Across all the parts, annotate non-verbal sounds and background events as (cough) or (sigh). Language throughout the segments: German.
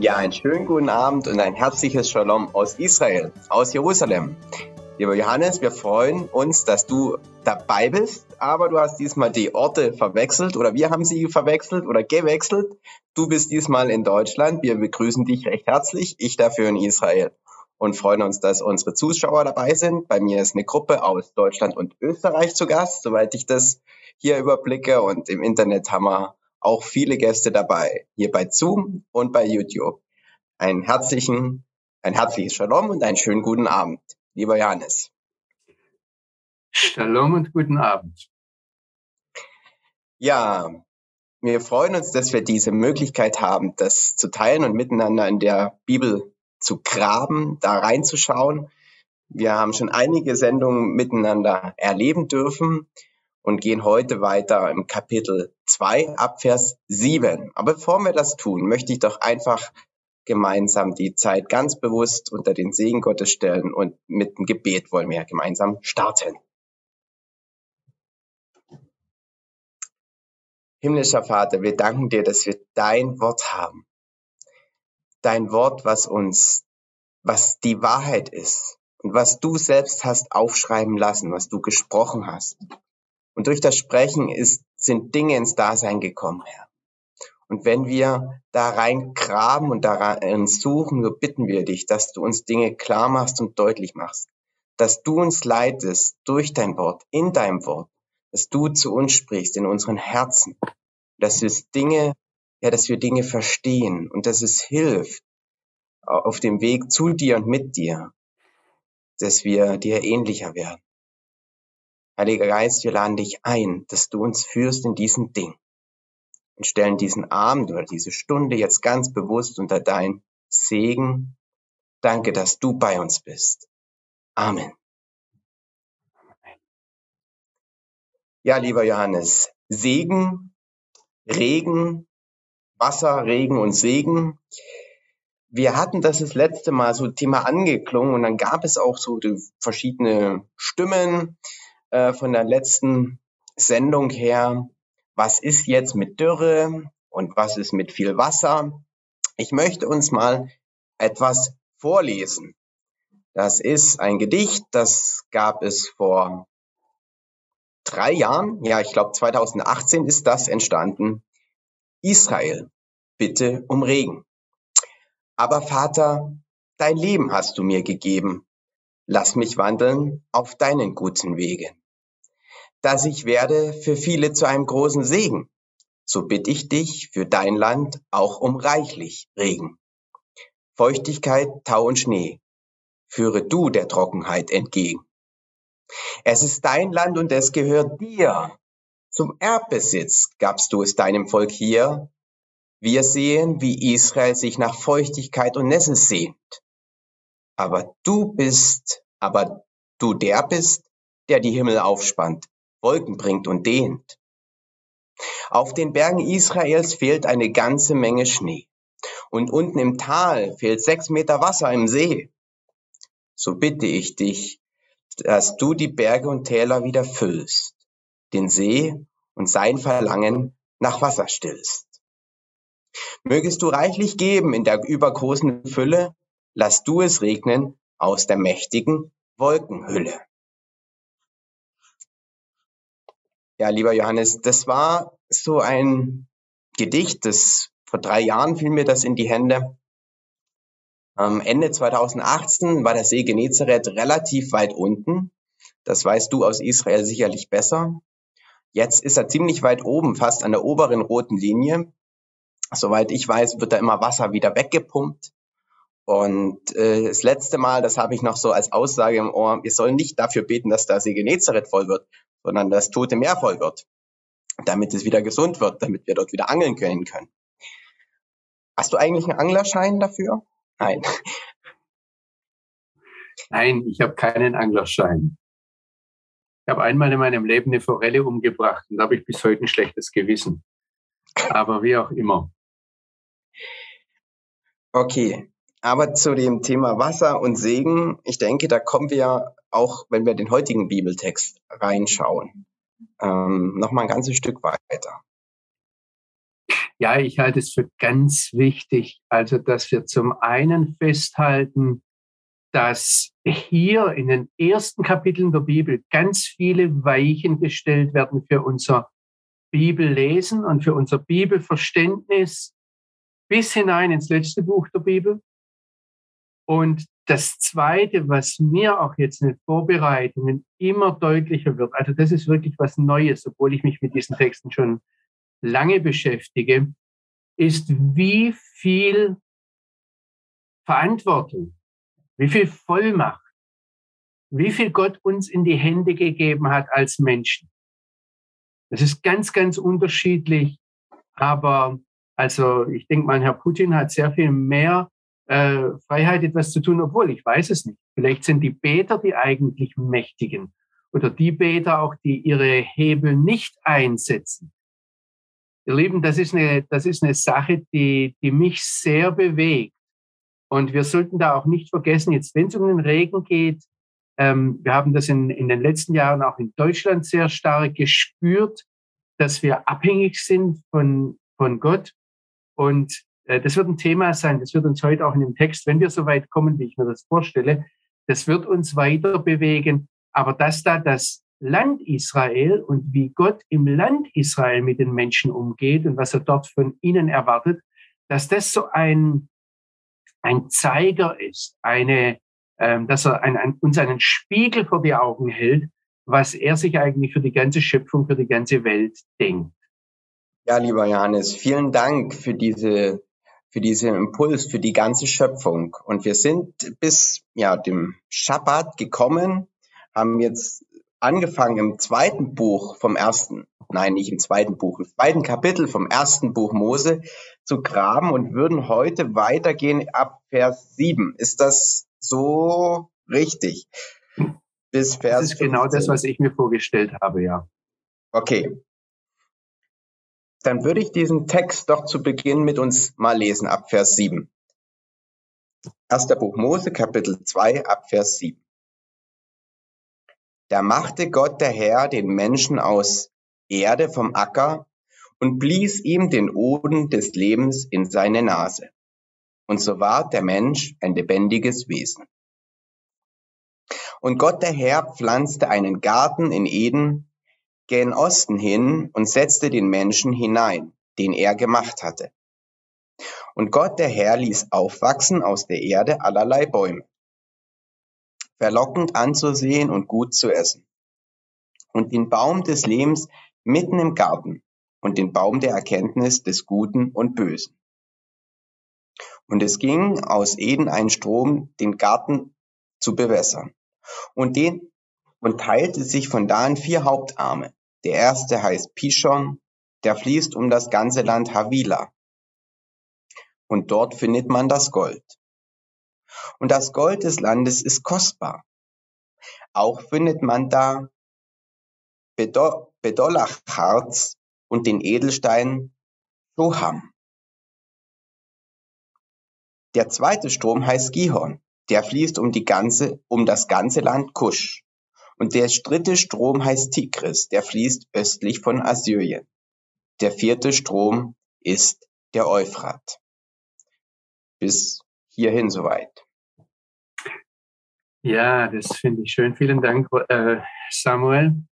Ja, einen schönen guten Abend und ein herzliches Shalom aus Israel, aus Jerusalem. Lieber Johannes, wir freuen uns, dass du dabei bist, aber du hast diesmal die Orte verwechselt oder wir haben sie verwechselt oder gewechselt. Du bist diesmal in Deutschland. Wir begrüßen dich recht herzlich, ich dafür in Israel und freuen uns, dass unsere Zuschauer dabei sind. Bei mir ist eine Gruppe aus Deutschland und Österreich zu Gast, soweit ich das hier überblicke und im Internet haben wir auch viele Gäste dabei, hier bei Zoom und bei YouTube. Einen herzlichen, ein herzliches Shalom und einen schönen guten Abend, lieber Johannes. Shalom und guten Abend. Ja, wir freuen uns, dass wir diese Möglichkeit haben, das zu teilen und miteinander in der Bibel zu graben, da reinzuschauen. Wir haben schon einige Sendungen miteinander erleben dürfen und gehen heute weiter im Kapitel 2 ab Vers 7. Aber bevor wir das tun, möchte ich doch einfach gemeinsam die Zeit ganz bewusst unter den Segen Gottes stellen und mit dem Gebet wollen wir gemeinsam starten. Himmlischer Vater, wir danken dir, dass wir dein Wort haben. Dein Wort, was uns, was die Wahrheit ist und was du selbst hast aufschreiben lassen, was du gesprochen hast. Und durch das Sprechen ist, sind Dinge ins Dasein gekommen, Herr. Und wenn wir da rein graben und daran suchen, so bitten wir dich, dass du uns Dinge klar machst und deutlich machst. Dass du uns leitest durch dein Wort, in deinem Wort. Dass du zu uns sprichst in unseren Herzen. Dass es Dinge, ja, dass wir Dinge verstehen und dass es hilft auf dem Weg zu dir und mit dir, dass wir dir ähnlicher werden. Heiliger Geist, wir laden dich ein, dass du uns führst in diesen Ding und stellen diesen Abend oder diese Stunde jetzt ganz bewusst unter dein Segen. Danke, dass du bei uns bist. Amen. Ja, lieber Johannes, Segen, Regen, Wasser, Regen und Segen. Wir hatten das das letzte Mal so Thema angeklungen und dann gab es auch so verschiedene Stimmen, äh, von der letzten Sendung her, was ist jetzt mit Dürre und was ist mit viel Wasser. Ich möchte uns mal etwas vorlesen. Das ist ein Gedicht, das gab es vor drei Jahren. Ja, ich glaube 2018 ist das entstanden. Israel, bitte um Regen. Aber Vater, dein Leben hast du mir gegeben. Lass mich wandeln auf deinen guten Wegen dass ich werde für viele zu einem großen Segen. So bitte ich dich für dein Land auch um reichlich Regen. Feuchtigkeit, Tau und Schnee, führe du der Trockenheit entgegen. Es ist dein Land und es gehört dir. Zum Erbbesitz gabst du es deinem Volk hier. Wir sehen, wie Israel sich nach Feuchtigkeit und Nässe sehnt. Aber du bist, aber du der bist, der die Himmel aufspannt, Wolken bringt und dehnt. Auf den Bergen Israels fehlt eine ganze Menge Schnee. Und unten im Tal fehlt sechs Meter Wasser im See. So bitte ich dich, dass du die Berge und Täler wieder füllst, den See und sein Verlangen nach Wasser stillst. Mögest du reichlich geben in der übergroßen Fülle, lass du es regnen aus der mächtigen Wolkenhülle. Ja, lieber Johannes, das war so ein Gedicht, das vor drei Jahren fiel mir das in die Hände. Am Ende 2018 war der See Genezareth relativ weit unten. Das weißt du aus Israel sicherlich besser. Jetzt ist er ziemlich weit oben, fast an der oberen roten Linie. Soweit ich weiß, wird da immer Wasser wieder weggepumpt. Und äh, das letzte Mal, das habe ich noch so als Aussage im Ohr, wir sollen nicht dafür beten, dass der See Genezareth voll wird, sondern das Tote Meer voll wird, damit es wieder gesund wird, damit wir dort wieder angeln können können. Hast du eigentlich einen Anglerschein dafür? Nein. Nein, ich habe keinen Anglerschein. Ich habe einmal in meinem Leben eine Forelle umgebracht und da habe ich bis heute ein schlechtes Gewissen. Aber wie auch immer. Okay, aber zu dem Thema Wasser und Segen, ich denke, da kommen wir auch, wenn wir den heutigen Bibeltext reinschauen, ähm, noch mal ein ganzes Stück weiter. Ja, ich halte es für ganz wichtig, also dass wir zum einen festhalten, dass hier in den ersten Kapiteln der Bibel ganz viele Weichen gestellt werden für unser Bibellesen und für unser Bibelverständnis bis hinein ins letzte Buch der Bibel. Und das Zweite, was mir auch jetzt in den Vorbereitungen immer deutlicher wird, also das ist wirklich was Neues, obwohl ich mich mit diesen Texten schon lange beschäftige, ist, wie viel Verantwortung, wie viel Vollmacht, wie viel Gott uns in die Hände gegeben hat als Menschen. Das ist ganz, ganz unterschiedlich. Aber also ich denke mal, Herr Putin hat sehr viel mehr äh, Freiheit, etwas zu tun, obwohl ich weiß es nicht. Vielleicht sind die Beter die eigentlich Mächtigen oder die Beter auch, die ihre Hebel nicht einsetzen. Ihr Lieben, das ist eine, das ist eine Sache, die, die mich sehr bewegt. Und wir sollten da auch nicht vergessen, jetzt wenn es um den Regen geht, ähm, wir haben das in, in den letzten Jahren auch in Deutschland sehr stark gespürt, dass wir abhängig sind von, von Gott. Und das wird ein Thema sein, das wird uns heute auch in dem Text, wenn wir so weit kommen, wie ich mir das vorstelle, das wird uns weiter bewegen. Aber dass da das Land Israel und wie Gott im Land Israel mit den Menschen umgeht und was er dort von ihnen erwartet, dass das so ein, ein Zeiger ist, eine, ähm, dass er ein, ein, uns einen Spiegel vor die Augen hält, was er sich eigentlich für die ganze Schöpfung, für die ganze Welt denkt. Ja, lieber Johannes, vielen Dank für diese für diesen Impuls, für die ganze Schöpfung. Und wir sind bis ja dem Schabbat gekommen, haben jetzt angefangen im zweiten Buch vom ersten, nein, nicht im zweiten Buch, im zweiten Kapitel vom ersten Buch Mose zu graben und würden heute weitergehen ab Vers 7. Ist das so richtig? Bis Vers Das ist 15. genau das, was ich mir vorgestellt habe, ja. Okay. Dann würde ich diesen Text doch zu Beginn mit uns mal lesen ab Vers 7. Erster Buch Mose, Kapitel 2, ab Vers 7. Da machte Gott der Herr den Menschen aus Erde vom Acker und blies ihm den Oden des Lebens in seine Nase. Und so ward der Mensch ein lebendiges Wesen. Und Gott der Herr pflanzte einen Garten in Eden gen Osten hin und setzte den Menschen hinein, den er gemacht hatte. Und Gott der Herr ließ aufwachsen aus der Erde allerlei Bäume, verlockend anzusehen und gut zu essen. Und den Baum des Lebens mitten im Garten und den Baum der Erkenntnis des Guten und Bösen. Und es ging aus Eden ein Strom, den Garten zu bewässern. Und den, und teilte sich von da in vier Hauptarme. Der erste heißt Pishon, der fließt um das ganze Land Havila. Und dort findet man das Gold. Und das Gold des Landes ist kostbar. Auch findet man da Bedolachharz und den Edelstein Shoham. Der zweite Strom heißt Gihon. Der fließt um die ganze, um das ganze Land Kusch. Und der dritte Strom heißt Tigris. Der fließt östlich von Assyrien. Der vierte Strom ist der Euphrat. Bis hierhin soweit. Ja, das finde ich schön. Vielen Dank, äh, Samuel.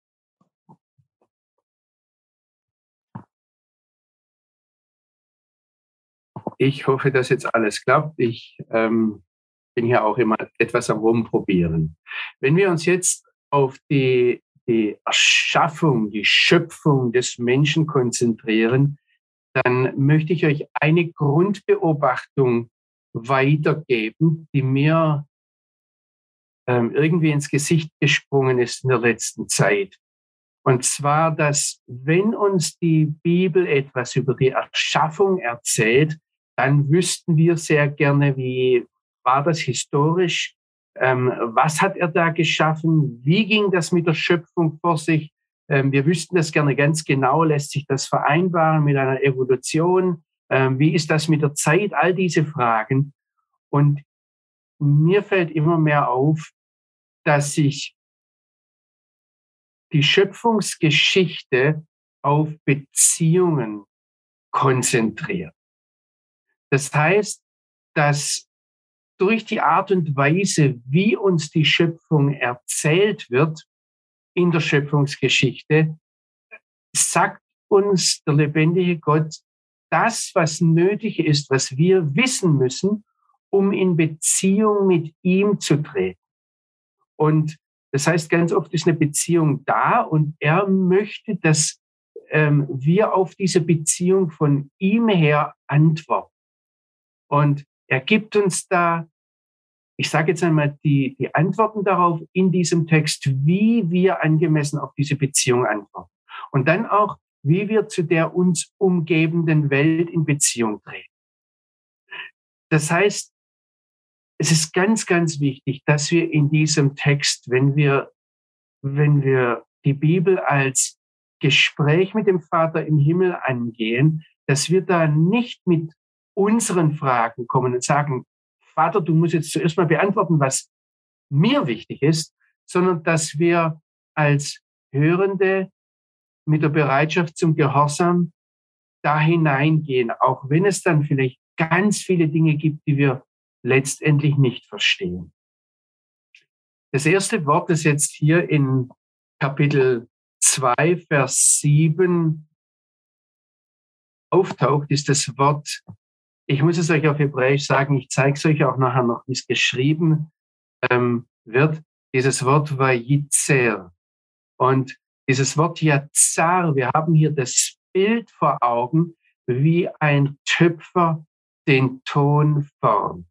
Ich hoffe, dass jetzt alles klappt. Ich ähm, bin hier auch immer etwas am Rumprobieren. Wenn wir uns jetzt auf die, die Erschaffung, die Schöpfung des Menschen konzentrieren, dann möchte ich euch eine Grundbeobachtung weitergeben, die mir ähm, irgendwie ins Gesicht gesprungen ist in der letzten Zeit. Und zwar, dass wenn uns die Bibel etwas über die Erschaffung erzählt, dann wüssten wir sehr gerne, wie war das historisch, ähm, was hat er da geschaffen, wie ging das mit der Schöpfung vor sich. Ähm, wir wüssten das gerne ganz genau, lässt sich das vereinbaren mit einer Evolution, ähm, wie ist das mit der Zeit, all diese Fragen. Und mir fällt immer mehr auf, dass sich die Schöpfungsgeschichte auf Beziehungen konzentriert. Das heißt, dass durch die Art und Weise, wie uns die Schöpfung erzählt wird in der Schöpfungsgeschichte, sagt uns der lebendige Gott das, was nötig ist, was wir wissen müssen, um in Beziehung mit ihm zu treten. Und das heißt, ganz oft ist eine Beziehung da und er möchte, dass ähm, wir auf diese Beziehung von ihm her antworten. Und er gibt uns da, ich sage jetzt einmal, die, die Antworten darauf in diesem Text, wie wir angemessen auf diese Beziehung antworten. Und dann auch, wie wir zu der uns umgebenden Welt in Beziehung treten. Das heißt, es ist ganz, ganz wichtig, dass wir in diesem Text, wenn wir, wenn wir die Bibel als Gespräch mit dem Vater im Himmel angehen, dass wir da nicht mit unseren Fragen kommen und sagen, Vater, du musst jetzt zuerst mal beantworten, was mir wichtig ist, sondern dass wir als Hörende mit der Bereitschaft zum Gehorsam da hineingehen, auch wenn es dann vielleicht ganz viele Dinge gibt, die wir letztendlich nicht verstehen. Das erste Wort, das jetzt hier in Kapitel 2, Vers 7 auftaucht, ist das Wort, ich muss es euch auf Hebräisch sagen, ich zeige es euch auch nachher noch, wie es geschrieben ähm, wird. Dieses Wort war Yitzer. Und dieses Wort Yazar, wir haben hier das Bild vor Augen, wie ein Töpfer den Ton formt.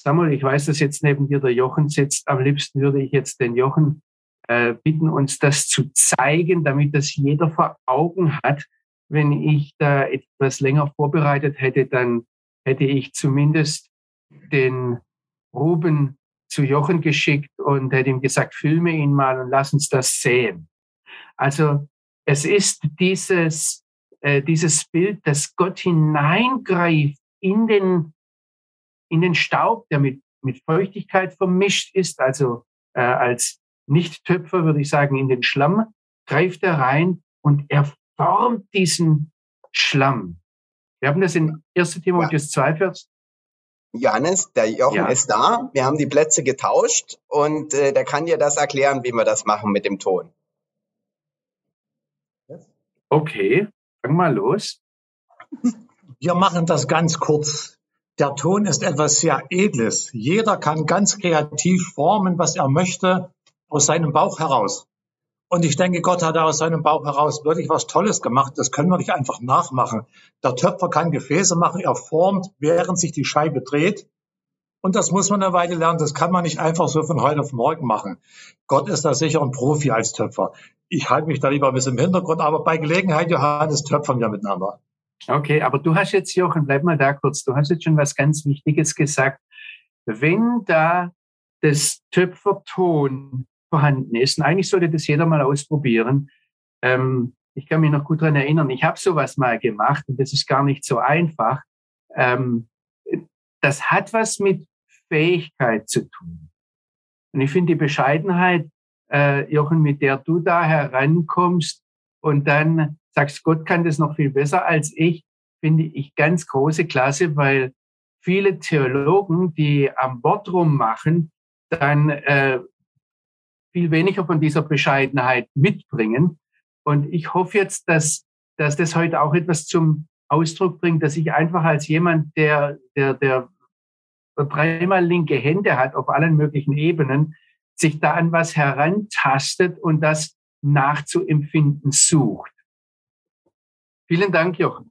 Samuel, ich weiß, dass jetzt neben dir der Jochen sitzt. Am liebsten würde ich jetzt den Jochen äh, bitten, uns das zu zeigen, damit das jeder vor Augen hat. Wenn ich da etwas länger vorbereitet hätte, dann hätte ich zumindest den Ruben zu Jochen geschickt und hätte ihm gesagt, filme ihn mal und lass uns das sehen. Also es ist dieses, äh, dieses Bild, dass Gott hineingreift in den, in den Staub, der mit, mit Feuchtigkeit vermischt ist, also äh, als Nicht-Töpfer würde ich sagen, in den Schlamm, greift er rein und er formt diesen Schlamm. Wir haben das in 1 Timotheus ja. 2, Vers Johannes, der Jochen ja. ist da. Wir haben die Plätze getauscht und äh, der kann dir das erklären, wie wir das machen mit dem Ton. Okay, fang mal los. (laughs) Wir machen das ganz kurz. Der Ton ist etwas sehr Edles. Jeder kann ganz kreativ formen, was er möchte, aus seinem Bauch heraus. Und ich denke, Gott hat aus seinem Bauch heraus wirklich was Tolles gemacht. Das können wir nicht einfach nachmachen. Der Töpfer kann Gefäße machen, er formt, während sich die Scheibe dreht. Und das muss man eine Weile lernen. Das kann man nicht einfach so von heute auf morgen machen. Gott ist da sicher ein Profi als Töpfer. Ich halte mich da lieber ein bisschen im Hintergrund, aber bei Gelegenheit, Johannes, töpfern wir miteinander. Okay, aber du hast jetzt, Jochen, bleib mal da kurz. Du hast jetzt schon was ganz Wichtiges gesagt. Wenn da das Töpferton vorhanden ist, und eigentlich sollte das jeder mal ausprobieren, ähm, ich kann mich noch gut daran erinnern, ich habe sowas mal gemacht und das ist gar nicht so einfach. Ähm, das hat was mit Fähigkeit zu tun. Und ich finde die Bescheidenheit, äh, Jochen, mit der du da herankommst und dann sagst, Gott kann das noch viel besser als ich, finde ich ganz große Klasse, weil viele Theologen, die am Wort rummachen, dann äh, viel weniger von dieser Bescheidenheit mitbringen. Und ich hoffe jetzt, dass, dass das heute auch etwas zum Ausdruck bringt, dass ich einfach als jemand, der, der, der dreimal linke Hände hat auf allen möglichen Ebenen, sich da an was herantastet und das nachzuempfinden sucht. Vielen Dank, Jochen.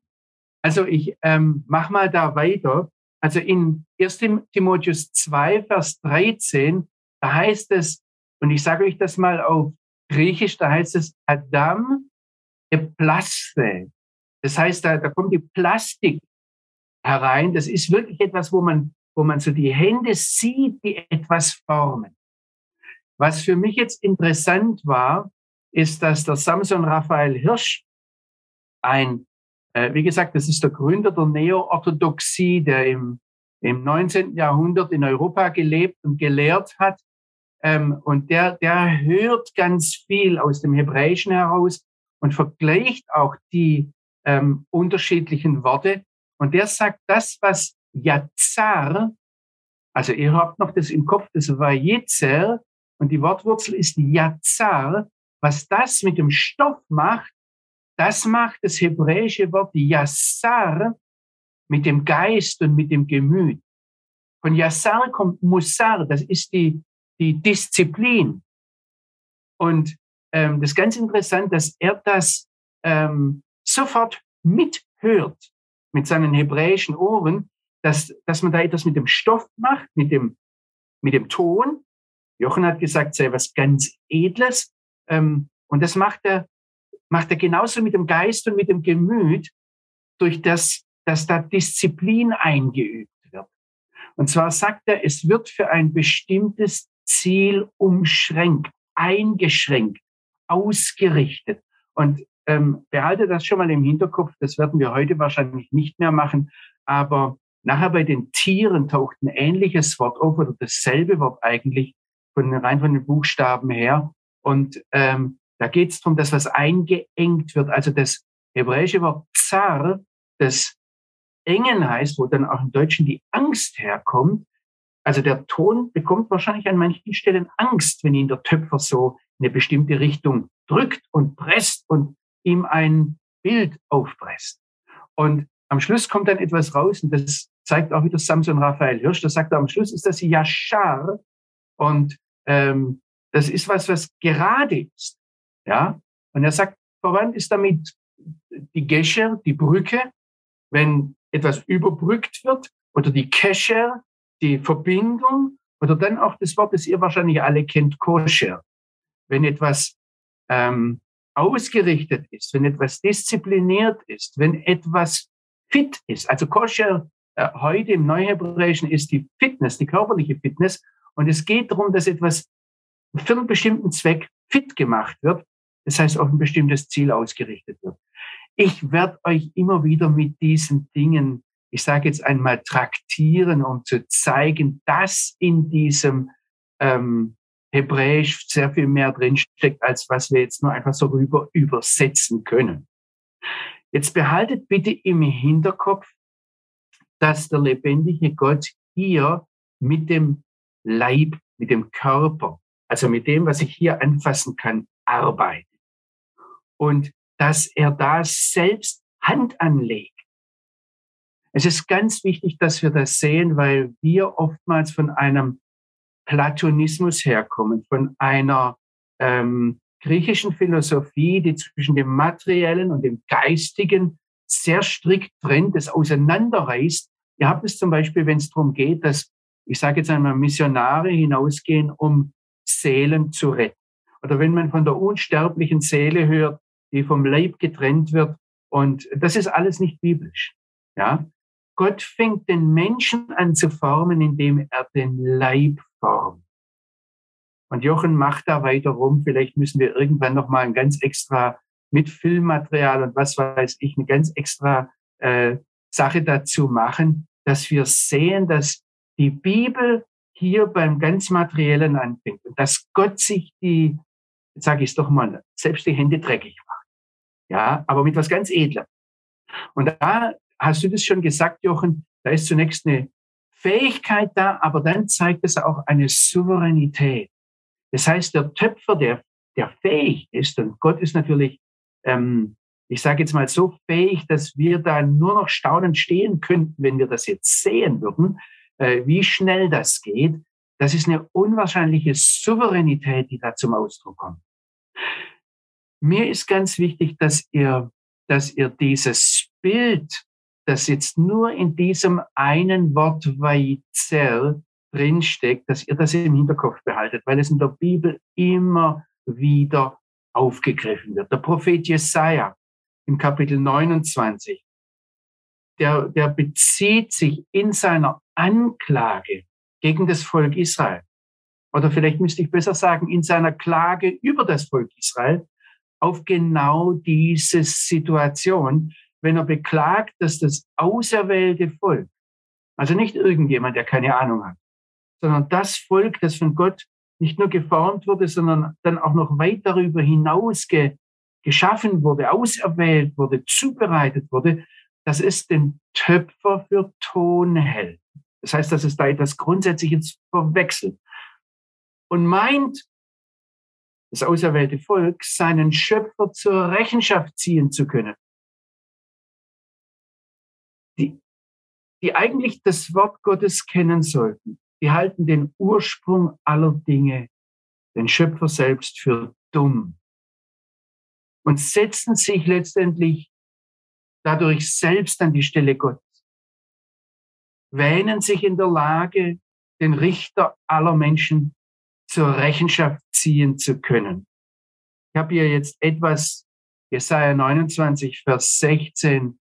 Also ich ähm, mach mal da weiter. Also in 1. Timotheus 2, Vers 13, da heißt es, und ich sage euch das mal auf Griechisch, da heißt es Adam eplaste. Das heißt, da, da kommt die Plastik herein. Das ist wirklich etwas, wo man, wo man so die Hände sieht, die etwas formen. Was für mich jetzt interessant war, ist, dass der Samson Raphael Hirsch ein, äh, wie gesagt, das ist der Gründer der Neo-Orthodoxie, der im, im 19. Jahrhundert in Europa gelebt und gelehrt hat. Ähm, und der, der hört ganz viel aus dem Hebräischen heraus und vergleicht auch die ähm, unterschiedlichen Worte. Und der sagt, das, was Yazar, also ihr habt noch das im Kopf, das war Yezer, und die Wortwurzel ist Yazar, was das mit dem Stoff macht, das macht das hebräische Wort Yassar mit dem Geist und mit dem Gemüt. Von Yassar kommt Musar, das ist die, die Disziplin. Und ähm, das ist ganz interessant, dass er das ähm, sofort mithört mit seinen hebräischen Ohren, dass, dass man da etwas mit dem Stoff macht, mit dem, mit dem Ton. Jochen hat gesagt, sei was ganz Edles. Ähm, und das macht er macht er genauso mit dem Geist und mit dem Gemüt, durch das, dass da Disziplin eingeübt wird. Und zwar sagt er, es wird für ein bestimmtes Ziel umschränkt, eingeschränkt, ausgerichtet. Und ähm, behalte das schon mal im Hinterkopf, das werden wir heute wahrscheinlich nicht mehr machen, aber nachher bei den Tieren taucht ein ähnliches Wort auf oder dasselbe Wort eigentlich von rein von den Buchstaben her. Und ähm, da geht es darum, dass was eingeengt wird. Also das hebräische Wort Zar, das Engen heißt, wo dann auch im Deutschen die Angst herkommt. Also der Ton bekommt wahrscheinlich an manchen Stellen Angst, wenn ihn der Töpfer so in eine bestimmte Richtung drückt und presst und ihm ein Bild aufpresst. Und am Schluss kommt dann etwas raus und das zeigt auch wieder Samson Raphael Hirsch. Das sagt er am Schluss ist das Yashar und ähm, das ist was, was gerade ist. Ja? Und er sagt, verwandt ist damit die Gescher, die Brücke, wenn etwas überbrückt wird, oder die Kescher, die Verbindung, oder dann auch das Wort, das ihr wahrscheinlich alle kennt, Koscher. Wenn etwas ähm, ausgerichtet ist, wenn etwas diszipliniert ist, wenn etwas fit ist. Also Koscher äh, heute im Neuhebräischen ist die Fitness, die körperliche Fitness. Und es geht darum, dass etwas für einen bestimmten Zweck fit gemacht wird das heißt auf ein bestimmtes Ziel ausgerichtet wird. Ich werde euch immer wieder mit diesen Dingen, ich sage jetzt einmal, traktieren, um zu zeigen, dass in diesem ähm, Hebräisch sehr viel mehr drinsteckt, als was wir jetzt nur einfach so rüber übersetzen können. Jetzt behaltet bitte im Hinterkopf, dass der lebendige Gott hier mit dem Leib, mit dem Körper, also mit dem, was ich hier anfassen kann, arbeitet und dass er da selbst Hand anlegt. Es ist ganz wichtig, dass wir das sehen, weil wir oftmals von einem Platonismus herkommen, von einer ähm, griechischen Philosophie, die zwischen dem Materiellen und dem Geistigen sehr strikt trennt, das auseinanderreißt. Ihr habt es zum Beispiel, wenn es darum geht, dass, ich sage jetzt einmal, Missionare hinausgehen, um Seelen zu retten. Oder wenn man von der unsterblichen Seele hört, die vom Leib getrennt wird. Und das ist alles nicht biblisch. Ja? Gott fängt den Menschen an zu formen, indem er den Leib formt. Und Jochen macht da weiter rum. Vielleicht müssen wir irgendwann noch mal ein ganz extra mit Filmmaterial und was weiß ich, eine ganz extra äh, Sache dazu machen, dass wir sehen, dass die Bibel hier beim ganz Materiellen anfängt und dass Gott sich die, sage ich es doch mal, selbst die Hände dreckig ja, aber mit was ganz Edlem. Und da hast du das schon gesagt, Jochen, da ist zunächst eine Fähigkeit da, aber dann zeigt es auch eine Souveränität. Das heißt, der Töpfer, der, der fähig ist, und Gott ist natürlich, ähm, ich sage jetzt mal so fähig, dass wir da nur noch staunend stehen könnten, wenn wir das jetzt sehen würden, äh, wie schnell das geht. Das ist eine unwahrscheinliche Souveränität, die da zum Ausdruck kommt. Mir ist ganz wichtig, dass ihr, dass ihr dieses Bild, das jetzt nur in diesem einen Wort Vaizel drinsteckt, dass ihr das im Hinterkopf behaltet, weil es in der Bibel immer wieder aufgegriffen wird. Der Prophet Jesaja im Kapitel 29, der, der bezieht sich in seiner Anklage gegen das Volk Israel, oder vielleicht müsste ich besser sagen, in seiner Klage über das Volk Israel, auf genau diese Situation, wenn er beklagt, dass das auserwählte Volk, also nicht irgendjemand, der keine Ahnung hat, sondern das Volk, das von Gott nicht nur geformt wurde, sondern dann auch noch weit darüber hinaus geschaffen wurde, auserwählt wurde, zubereitet wurde, dass es den Töpfer für Ton hält. Das heißt, dass es da etwas Grundsätzliches verwechselt und meint, das auserwählte Volk, seinen Schöpfer zur Rechenschaft ziehen zu können. Die eigentlich das Wort Gottes kennen sollten, die halten den Ursprung aller Dinge, den Schöpfer selbst, für dumm und setzen sich letztendlich dadurch selbst an die Stelle Gottes, wähnen sich in der Lage, den Richter aller Menschen zur Rechenschaft ziehen zu können. Ich habe hier jetzt etwas, Jesaja 29, Vers 16,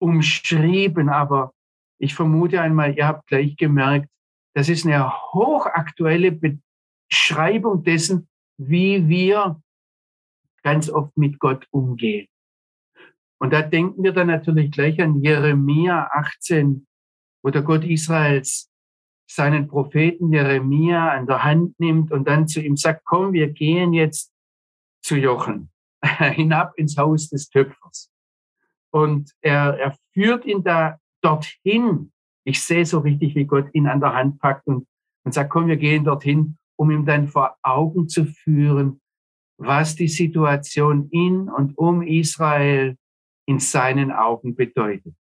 umschrieben, aber ich vermute einmal, ihr habt gleich gemerkt, das ist eine hochaktuelle Beschreibung dessen, wie wir ganz oft mit Gott umgehen. Und da denken wir dann natürlich gleich an Jeremia 18, wo der Gott Israels seinen Propheten Jeremia an der Hand nimmt und dann zu ihm sagt, komm, wir gehen jetzt zu Jochen, (laughs) hinab ins Haus des Töpfers. Und er, er führt ihn da dorthin. Ich sehe so richtig, wie Gott ihn an der Hand packt und, und sagt, komm, wir gehen dorthin, um ihm dann vor Augen zu führen, was die Situation in und um Israel in seinen Augen bedeutet.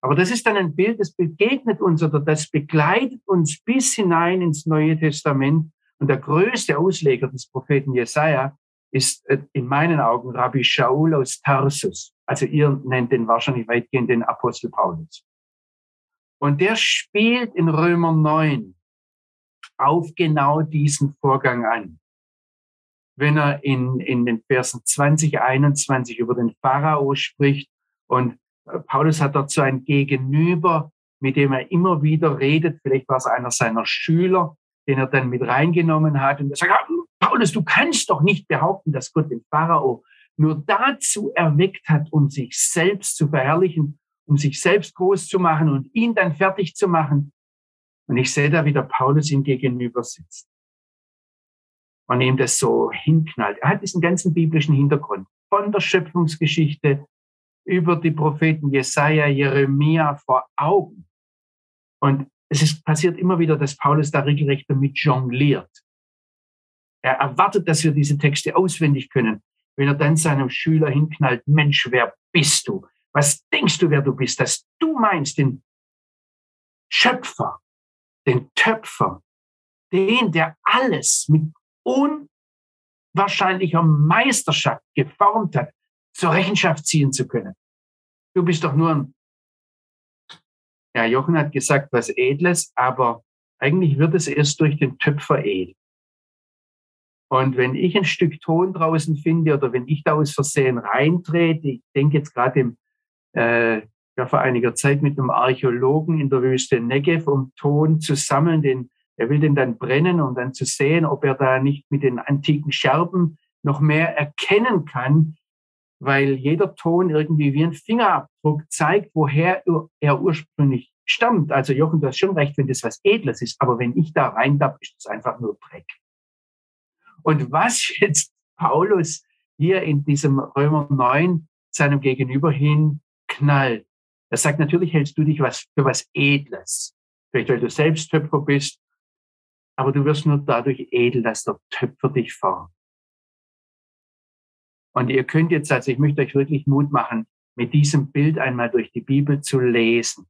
Aber das ist dann ein Bild, das begegnet uns oder das begleitet uns bis hinein ins Neue Testament. Und der größte Ausleger des Propheten Jesaja ist äh, in meinen Augen Rabbi Shaul aus Tarsus. Also ihr nennt den wahrscheinlich weitgehend den Apostel Paulus. Und der spielt in Römer 9 auf genau diesen Vorgang an. Wenn er in, in den Versen 20, 21 über den Pharao spricht und Paulus hat dazu ein Gegenüber, mit dem er immer wieder redet. Vielleicht war es einer seiner Schüler, den er dann mit reingenommen hat. Und er sagt, Paulus, du kannst doch nicht behaupten, dass Gott den Pharao nur dazu erweckt hat, um sich selbst zu verherrlichen, um sich selbst groß zu machen und ihn dann fertig zu machen. Und ich sehe da, wie der Paulus ihm gegenüber sitzt und ihm das so hinknallt. Er hat diesen ganzen biblischen Hintergrund von der Schöpfungsgeschichte über die Propheten Jesaja, Jeremia vor Augen. Und es ist passiert immer wieder, dass Paulus da regelrecht damit jongliert. Er erwartet, dass wir diese Texte auswendig können. Wenn er dann seinem Schüler hinknallt, Mensch, wer bist du? Was denkst du, wer du bist? Dass du meinst, den Schöpfer, den Töpfer, den, der alles mit unwahrscheinlicher Meisterschaft geformt hat, zur Rechenschaft ziehen zu können. Du bist doch nur ein, ja, Jochen hat gesagt, was Edles, aber eigentlich wird es erst durch den Töpfer edel. Und wenn ich ein Stück Ton draußen finde oder wenn ich da aus Versehen reintrete, ich denke jetzt gerade im, äh, ja, vor einiger Zeit mit einem Archäologen in der Wüste Negev, um Ton zu sammeln, den, er will den dann brennen, um dann zu sehen, ob er da nicht mit den antiken Scherben noch mehr erkennen kann, weil jeder Ton irgendwie wie ein Fingerabdruck zeigt, woher er ursprünglich stammt. Also Jochen, du hast schon recht, wenn das was Edles ist, aber wenn ich da rein darf, ist das einfach nur Dreck. Und was (laughs) jetzt Paulus hier in diesem Römer 9 seinem Gegenüber hin knallt, er sagt, natürlich hältst du dich was für was Edles. Vielleicht, weil du selbst Töpfer bist, aber du wirst nur dadurch edel, dass der Töpfer dich formt. Und ihr könnt jetzt, also ich möchte euch wirklich Mut machen, mit diesem Bild einmal durch die Bibel zu lesen.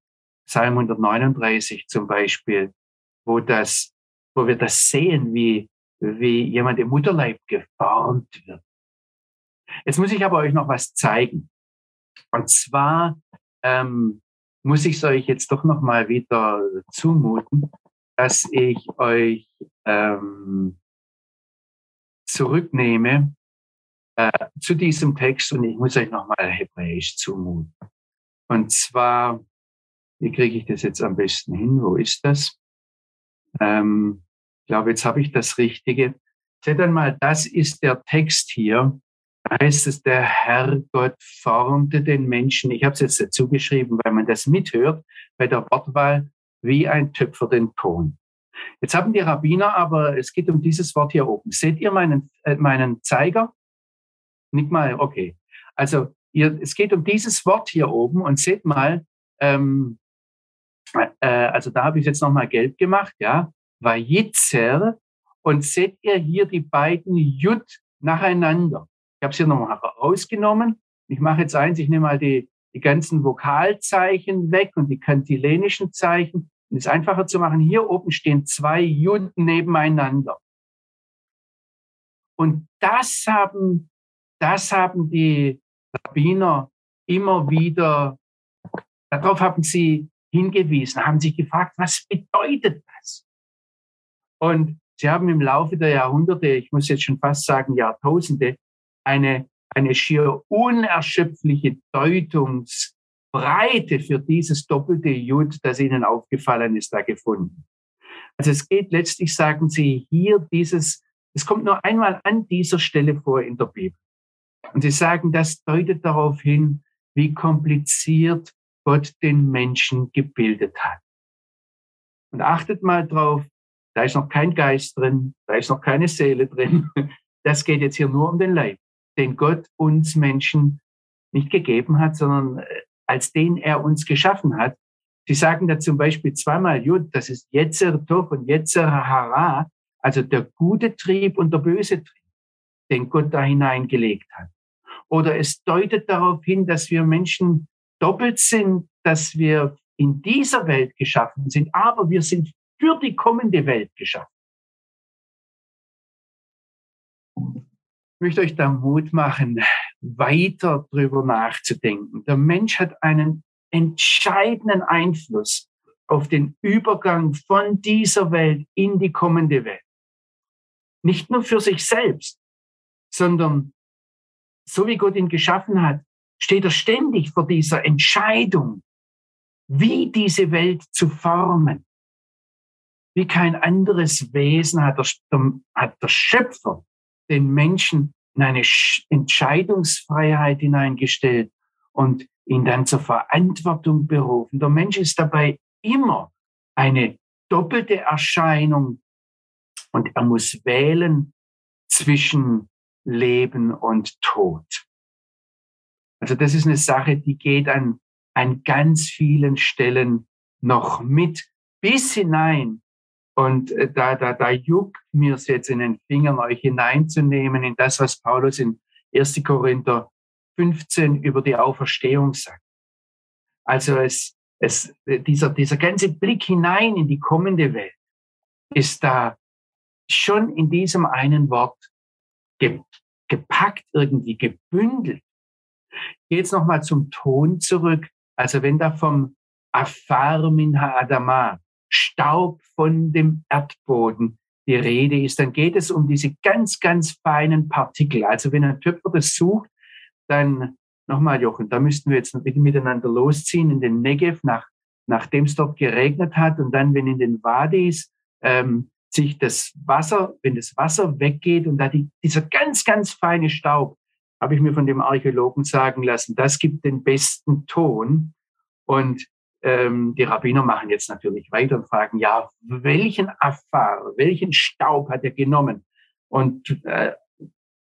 Psalm 139 zum Beispiel, wo das, wo wir das sehen, wie, wie jemand im Mutterleib geformt wird. Jetzt muss ich aber euch noch was zeigen. Und zwar ähm, muss ich es euch jetzt doch noch mal wieder zumuten, dass ich euch ähm, zurücknehme äh, zu diesem Text und ich muss euch nochmal Hebräisch zumuten. Und zwar, wie kriege ich das jetzt am besten hin? Wo ist das? Ähm, ich glaube, jetzt habe ich das Richtige. Seht einmal, das ist der Text hier. Da heißt es, der Herr Gott formte den Menschen. Ich habe es jetzt dazu geschrieben, weil man das mithört bei der Wortwahl, wie ein Töpfer den Ton. Jetzt haben die Rabbiner aber, es geht um dieses Wort hier oben. Seht ihr meinen, äh, meinen Zeiger? Nicht mal, okay. Also ihr, es geht um dieses Wort hier oben und seht mal, ähm, äh, also da habe ich jetzt nochmal gelb gemacht, ja, Vayitzer und seht ihr hier die beiden Jud nacheinander. Ich habe es hier nochmal rausgenommen. Ich mache jetzt eins, ich nehme mal die, die ganzen Vokalzeichen weg und die kantilenischen Zeichen, um es einfacher zu machen. Hier oben stehen zwei Jud nebeneinander. Und das haben, das haben die Rabbiner immer wieder, darauf haben sie hingewiesen, haben sich gefragt, was bedeutet das? Und sie haben im Laufe der Jahrhunderte, ich muss jetzt schon fast sagen Jahrtausende, eine, eine schier unerschöpfliche Deutungsbreite für dieses doppelte Jud, das ihnen aufgefallen ist, da gefunden. Also es geht letztlich, sagen sie, hier dieses, es kommt nur einmal an dieser Stelle vor in der Bibel. Und sie sagen, das deutet darauf hin, wie kompliziert Gott den Menschen gebildet hat. Und achtet mal drauf, da ist noch kein Geist drin, da ist noch keine Seele drin. (laughs) Das geht jetzt hier nur um den Leib, den Gott uns Menschen nicht gegeben hat, sondern äh, als den er uns geschaffen hat. Sie sagen da zum Beispiel zweimal Jud, das ist Jetzer Tov und Jetzer Hara, also der gute Trieb und der böse Trieb, den Gott da hineingelegt hat. Oder es deutet darauf hin, dass wir Menschen doppelt sind, dass wir in dieser Welt geschaffen sind, aber wir sind für die kommende Welt geschaffen. Ich möchte euch da Mut machen, weiter drüber nachzudenken. Der Mensch hat einen entscheidenden Einfluss auf den Übergang von dieser Welt in die kommende Welt. Nicht nur für sich selbst, sondern so wie Gott ihn geschaffen hat, steht er ständig vor dieser Entscheidung, wie diese Welt zu formen. Wie kein anderes Wesen hat der, hat der Schöpfer den Menschen in eine Entscheidungsfreiheit hineingestellt und ihn dann zur Verantwortung berufen. Der Mensch ist dabei immer eine doppelte Erscheinung und er muss wählen zwischen Leben und Tod. Also das ist eine Sache, die geht an, an ganz vielen Stellen noch mit bis hinein. Und äh, da, da, da juckt mir es jetzt in den Fingern, euch hineinzunehmen in das, was Paulus in 1. Korinther 15 über die Auferstehung sagt. Also es, es, dieser, dieser ganze Blick hinein in die kommende Welt ist da schon in diesem einen Wort gepackt, irgendwie gebündelt. Jetzt nochmal zum Ton zurück. Also wenn da vom Afar min Adama, Staub von dem Erdboden, die Rede ist, dann geht es um diese ganz, ganz feinen Partikel. Also wenn ein Töpfer das sucht, dann nochmal, Jochen, da müssten wir jetzt miteinander losziehen in den Negev, nach, nachdem es dort geregnet hat und dann, wenn in den Wadis ähm, sich das Wasser, wenn das Wasser weggeht und da die, dieser ganz, ganz feine Staub, habe ich mir von dem Archäologen sagen lassen, das gibt den besten Ton. Und ähm, die Rabbiner machen jetzt natürlich weiter und fragen, ja, welchen Afar, welchen Staub hat er genommen? Und äh,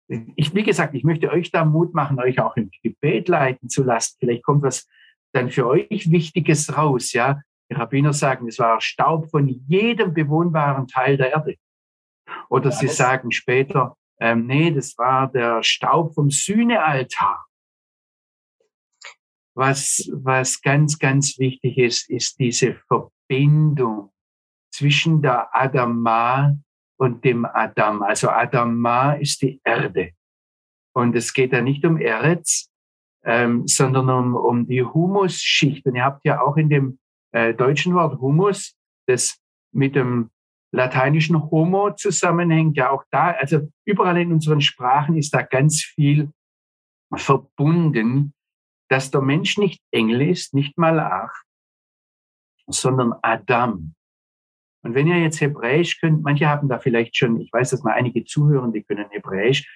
ich, wie gesagt, ich möchte euch da Mut machen, euch auch im Gebet leiten zu lassen. Vielleicht kommt was dann für euch Wichtiges raus, ja. Die Rabbiner sagen, es war Staub von jedem bewohnbaren Teil der Erde. Oder ja, sie sagen später, ähm, nee, das war der Staub vom Sühnealtar. Was, was ganz, ganz wichtig ist, ist diese Verbindung zwischen der Adama und dem Adam. Also Adama ist die Erde. Und es geht da nicht um Eretz, ähm, sondern um, um die Humusschicht. Und ihr habt ja auch in dem äh, deutschen Wort Humus, das mit dem lateinischen Homo zusammenhängt, ja auch da, also überall in unseren Sprachen ist da ganz viel verbunden, dass der Mensch nicht Engel ist, nicht Malach, sondern Adam. Und wenn ihr jetzt Hebräisch könnt, manche haben da vielleicht schon, ich weiß, dass mal einige zuhören, die können Hebräisch,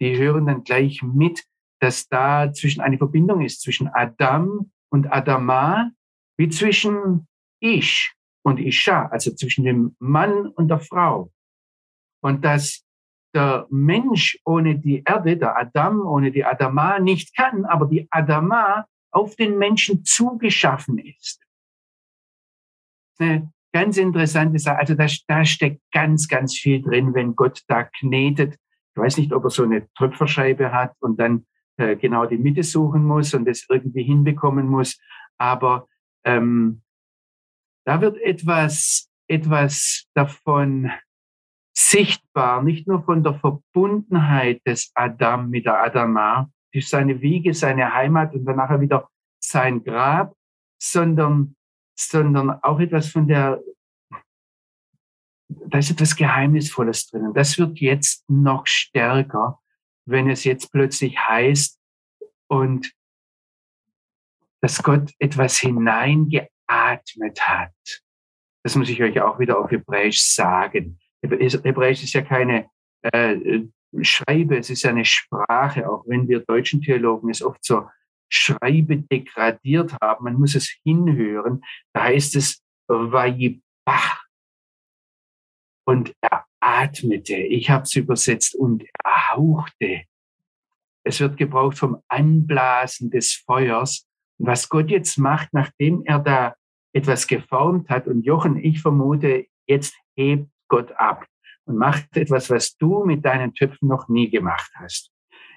die hören dann gleich mit, dass da zwischen eine Verbindung ist zwischen Adam und Adama, wie zwischen Ich und Isha, also zwischen dem Mann und der Frau. Und dass der Mensch ohne die Erde, der Adam ohne die Adama nicht kann, aber die Adama auf den Menschen zugeschaffen ist. Eine ganz interessante Sache. Also da, da steckt ganz, ganz viel drin, wenn Gott da knetet. Ich weiß nicht, ob er so eine Tröpferscheibe hat und dann äh, genau die Mitte suchen muss und das irgendwie hinbekommen muss. Aber ähm, da wird etwas, etwas davon sichtbar, nicht nur von der Verbundenheit des Adam mit der Adama, ist seine Wiege, seine Heimat und danach wieder sein Grab, sondern, sondern auch etwas von der, da ist etwas Geheimnisvolles drinnen. Das wird jetzt noch stärker, wenn es jetzt plötzlich heißt und dass Gott etwas hineingeatmet hat. Das muss ich euch auch wieder auf Hebräisch sagen. Hebräisch ist ja keine äh, Schreibe, es ist eine Sprache, auch wenn wir deutschen Theologen es oft zur Schreibe degradiert haben. Man muss es hinhören. Da heißt es Vayibach. Und er atmete. Ich habe es übersetzt und er hauchte. Es wird gebraucht vom Anblasen des Feuers. Und was Gott jetzt macht, nachdem er da etwas geformt hat, und Jochen, ich vermute, jetzt hebt Gott ab und macht etwas, was du mit deinen Töpfen noch nie gemacht hast.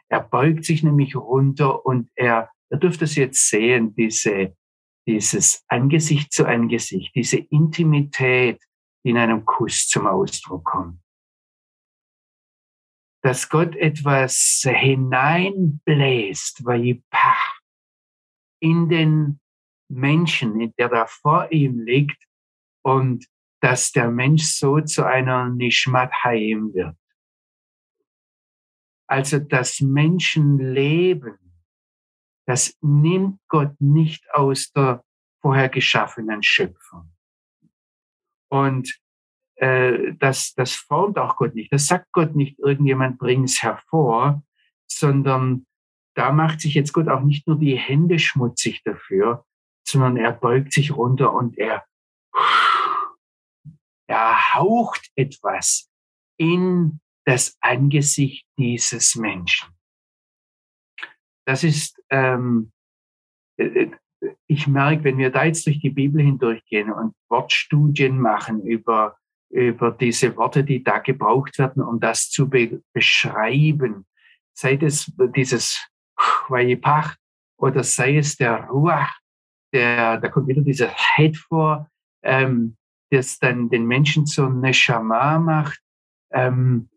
Er beugt sich nämlich runter und er, ihr dürft es jetzt sehen, diese, dieses Angesicht zu Angesicht, diese Intimität, in einem Kuss zum Ausdruck kommt. Dass Gott etwas hineinbläst, weil in den Menschen, der da vor ihm liegt und dass der Mensch so zu einer Nishmat Hayim wird. Also das Menschenleben, das nimmt Gott nicht aus der vorher geschaffenen Schöpfung. Und äh, das, das formt auch Gott nicht. Das sagt Gott nicht, irgendjemand bringt es hervor, sondern da macht sich jetzt Gott auch nicht nur die Hände schmutzig dafür, sondern er beugt sich runter und er er haucht etwas in das Angesicht dieses Menschen. Das ist, ähm, äh, äh, ich merke, wenn wir da jetzt durch die Bibel hindurchgehen und Wortstudien machen über, über diese Worte, die da gebraucht werden, um das zu be beschreiben, sei es dieses Chwayipach oder sei es der Ruach, der, da kommt wieder dieser Head vor, ähm, das dann den Menschen zur Neshama macht. Ähm,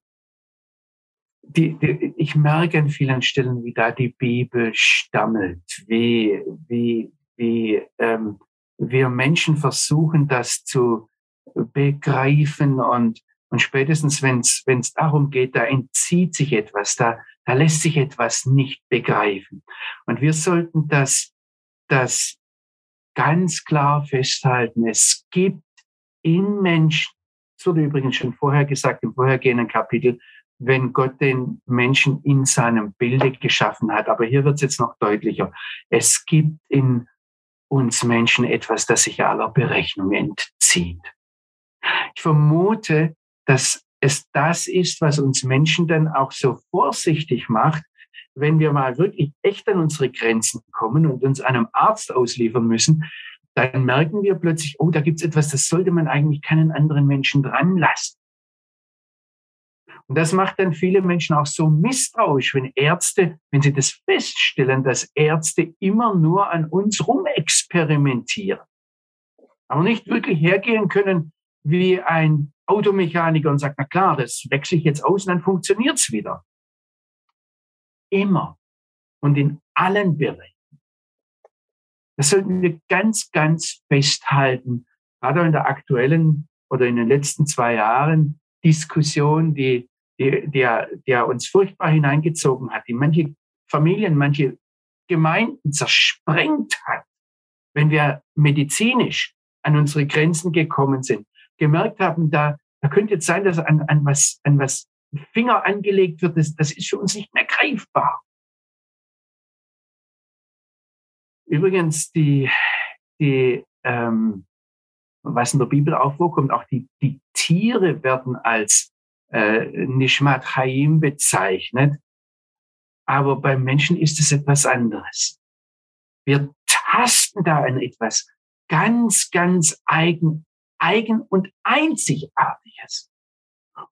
die, die, ich merke an vielen Stellen, wie da die Bibel stammelt, wie, wie, wie ähm, wir Menschen versuchen, das zu begreifen und, und spätestens, wenn es darum geht, da entzieht sich etwas, da, da lässt sich etwas nicht begreifen. Und wir sollten das, das ganz klar festhalten. Es gibt in Menschen, das wurde übrigens schon vorher gesagt im vorhergehenden Kapitel, wenn Gott den Menschen in seinem Bilde geschaffen hat. Aber hier wird es jetzt noch deutlicher. Es gibt in uns Menschen etwas, das sich aller Berechnung entzieht. Ich vermute, dass es das ist, was uns Menschen dann auch so vorsichtig macht, wenn wir mal wirklich echt an unsere Grenzen kommen und uns einem Arzt ausliefern müssen, dann merken wir plötzlich, oh, da gibt es etwas, das sollte man eigentlich keinen anderen Menschen dran lassen. Und das macht dann viele Menschen auch so misstrauisch, wenn Ärzte, wenn sie das feststellen, dass Ärzte immer nur an uns rumexperimentieren, aber nicht wirklich hergehen können wie ein Automechaniker und sagt, na klar, das wechsle ich jetzt aus und dann funktioniert's wieder. Immer und in allen Bereichen. Das sollten wir ganz, ganz festhalten, gerade in der aktuellen oder in den letzten zwei Jahren Diskussion, die, die, der, der uns furchtbar hineingezogen hat, die manche Familien, manche Gemeinden zersprengt hat, wenn wir medizinisch an unsere Grenzen gekommen sind, gemerkt haben, da, da könnte jetzt sein, dass an, an was, an was Finger angelegt wird, das, das ist für uns nicht mehr greifbar. Übrigens, die, die ähm, was in der Bibel auch vorkommt, auch die, die Tiere werden als äh, Nishmat Chaim bezeichnet. Aber beim Menschen ist es etwas anderes. Wir tasten da an etwas ganz, ganz eigen, eigen und einzigartiges.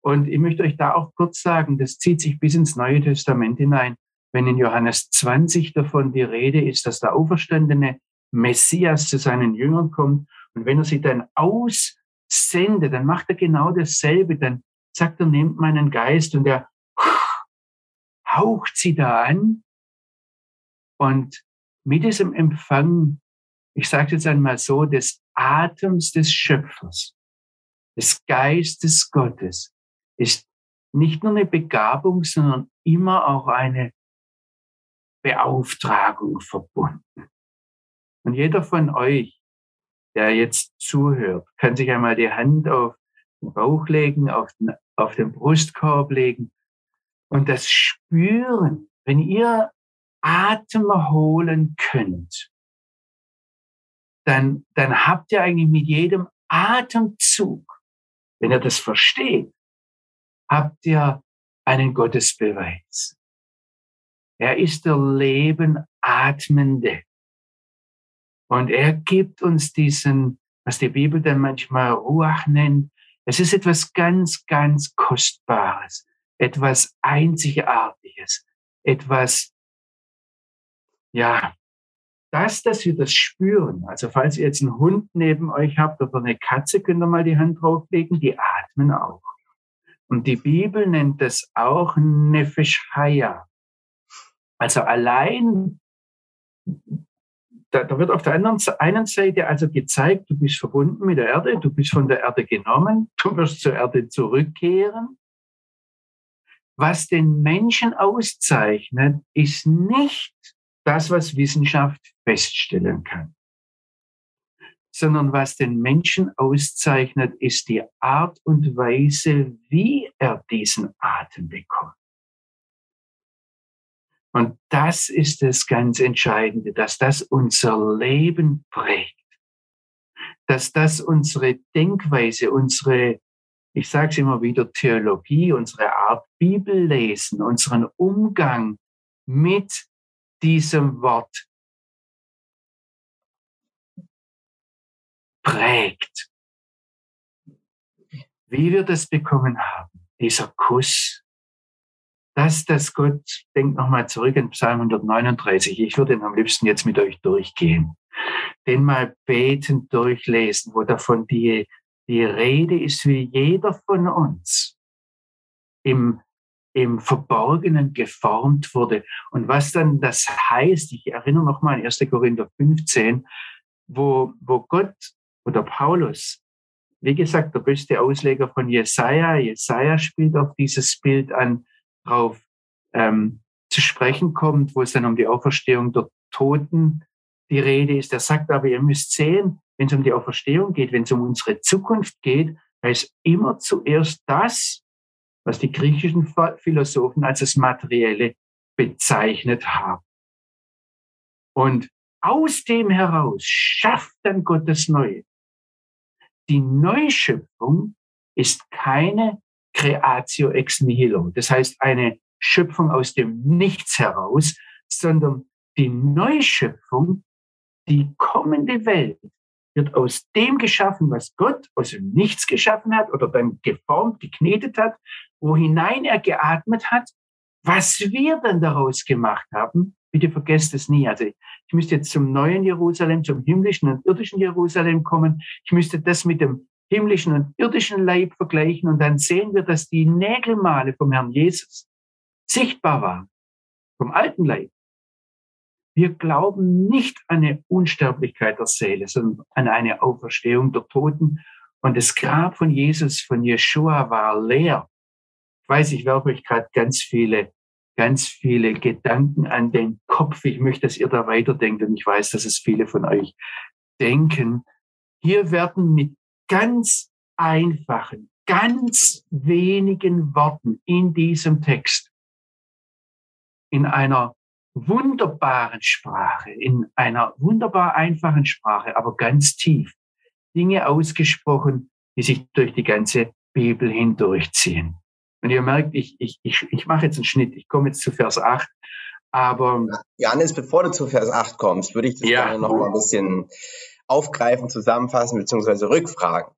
Und ich möchte euch da auch kurz sagen, das zieht sich bis ins Neue Testament hinein. Wenn in Johannes 20 davon die Rede ist, dass der auferstandene Messias zu seinen Jüngern kommt und wenn er sie dann aussendet, dann macht er genau dasselbe. Dann sagt er, nehmt meinen Geist und er haucht sie da an und mit diesem Empfang, ich sage jetzt einmal so, des Atems des Schöpfers, des Geistes Gottes, ist nicht nur eine Begabung, sondern immer auch eine Beauftragung verbunden. Und jeder von euch, der jetzt zuhört, kann sich einmal die Hand auf den Bauch legen, auf den, auf den Brustkorb legen und das spüren, wenn ihr Atem holen könnt, dann, dann habt ihr eigentlich mit jedem Atemzug, wenn ihr das versteht, habt ihr einen Gottesbeweis. Er ist der Leben atmende. Und er gibt uns diesen, was die Bibel dann manchmal Ruach nennt. Es ist etwas ganz, ganz Kostbares, etwas Einzigartiges, etwas, ja, das, dass wir das spüren. Also falls ihr jetzt einen Hund neben euch habt oder eine Katze, könnt ihr mal die Hand drauflegen, die atmen auch. Und die Bibel nennt das auch Nefesh Haya. Also allein da, da wird auf der anderen einen Seite also gezeigt, du bist verbunden mit der Erde, du bist von der Erde genommen, du wirst zur Erde zurückkehren. Was den Menschen auszeichnet, ist nicht das, was Wissenschaft feststellen kann, sondern was den Menschen auszeichnet, ist die Art und Weise, wie er diesen Atem bekommt. Und das ist das ganz Entscheidende, dass das unser Leben prägt, dass das unsere Denkweise, unsere, ich sage es immer wieder, Theologie, unsere Art Bibel lesen, unseren Umgang mit diesem Wort prägt. Wie wir das bekommen haben, dieser Kuss, dass das Gott, denkt nochmal zurück in Psalm 139, ich würde ihn am liebsten jetzt mit euch durchgehen, den mal betend durchlesen, wo davon die, die Rede ist, wie jeder von uns im, im Verborgenen geformt wurde. Und was dann das heißt, ich erinnere nochmal an 1. Korinther 15, wo, wo Gott oder Paulus wie gesagt, der beste Ausleger von Jesaja. Jesaja spielt auf dieses Bild an, drauf ähm, zu sprechen kommt, wo es dann um die Auferstehung der Toten die Rede ist. Er sagt aber, ihr müsst sehen, wenn es um die Auferstehung geht, wenn es um unsere Zukunft geht, ist immer zuerst das, was die griechischen Philosophen als das Materielle bezeichnet haben. Und aus dem heraus schafft dann Gott das Neue. Die Neuschöpfung ist keine Creatio ex nihilo. Das heißt, eine Schöpfung aus dem Nichts heraus, sondern die Neuschöpfung, die kommende Welt wird aus dem geschaffen, was Gott aus dem Nichts geschaffen hat oder dann geformt, geknetet hat, wo hinein er geatmet hat. Was wir dann daraus gemacht haben, bitte vergesst es nie. Also ich müsste jetzt zum neuen Jerusalem, zum himmlischen und irdischen Jerusalem kommen. Ich müsste das mit dem himmlischen und irdischen Leib vergleichen und dann sehen wir, dass die Nägelmale vom Herrn Jesus sichtbar waren, vom alten Leib. Wir glauben nicht an eine Unsterblichkeit der Seele, sondern an eine Auferstehung der Toten. Und das Grab von Jesus, von Yeshua war leer. Ich weiß, ich werfe euch gerade ganz viele, ganz viele Gedanken an den Kopf. Ich möchte, dass ihr da weiterdenkt und ich weiß, dass es viele von euch denken. Hier werden mit ganz einfachen, ganz wenigen Worten in diesem Text, in einer wunderbaren Sprache, in einer wunderbar einfachen Sprache, aber ganz tief, Dinge ausgesprochen, die sich durch die ganze Bibel hindurchziehen. Und ihr merkt, ich, ich, ich, ich mache jetzt einen Schnitt. Ich komme jetzt zu Vers 8. Aber. Johannes, bevor du zu Vers 8 kommst, würde ich das ja. gerne noch mal ein bisschen aufgreifen, zusammenfassen bzw. rückfragen.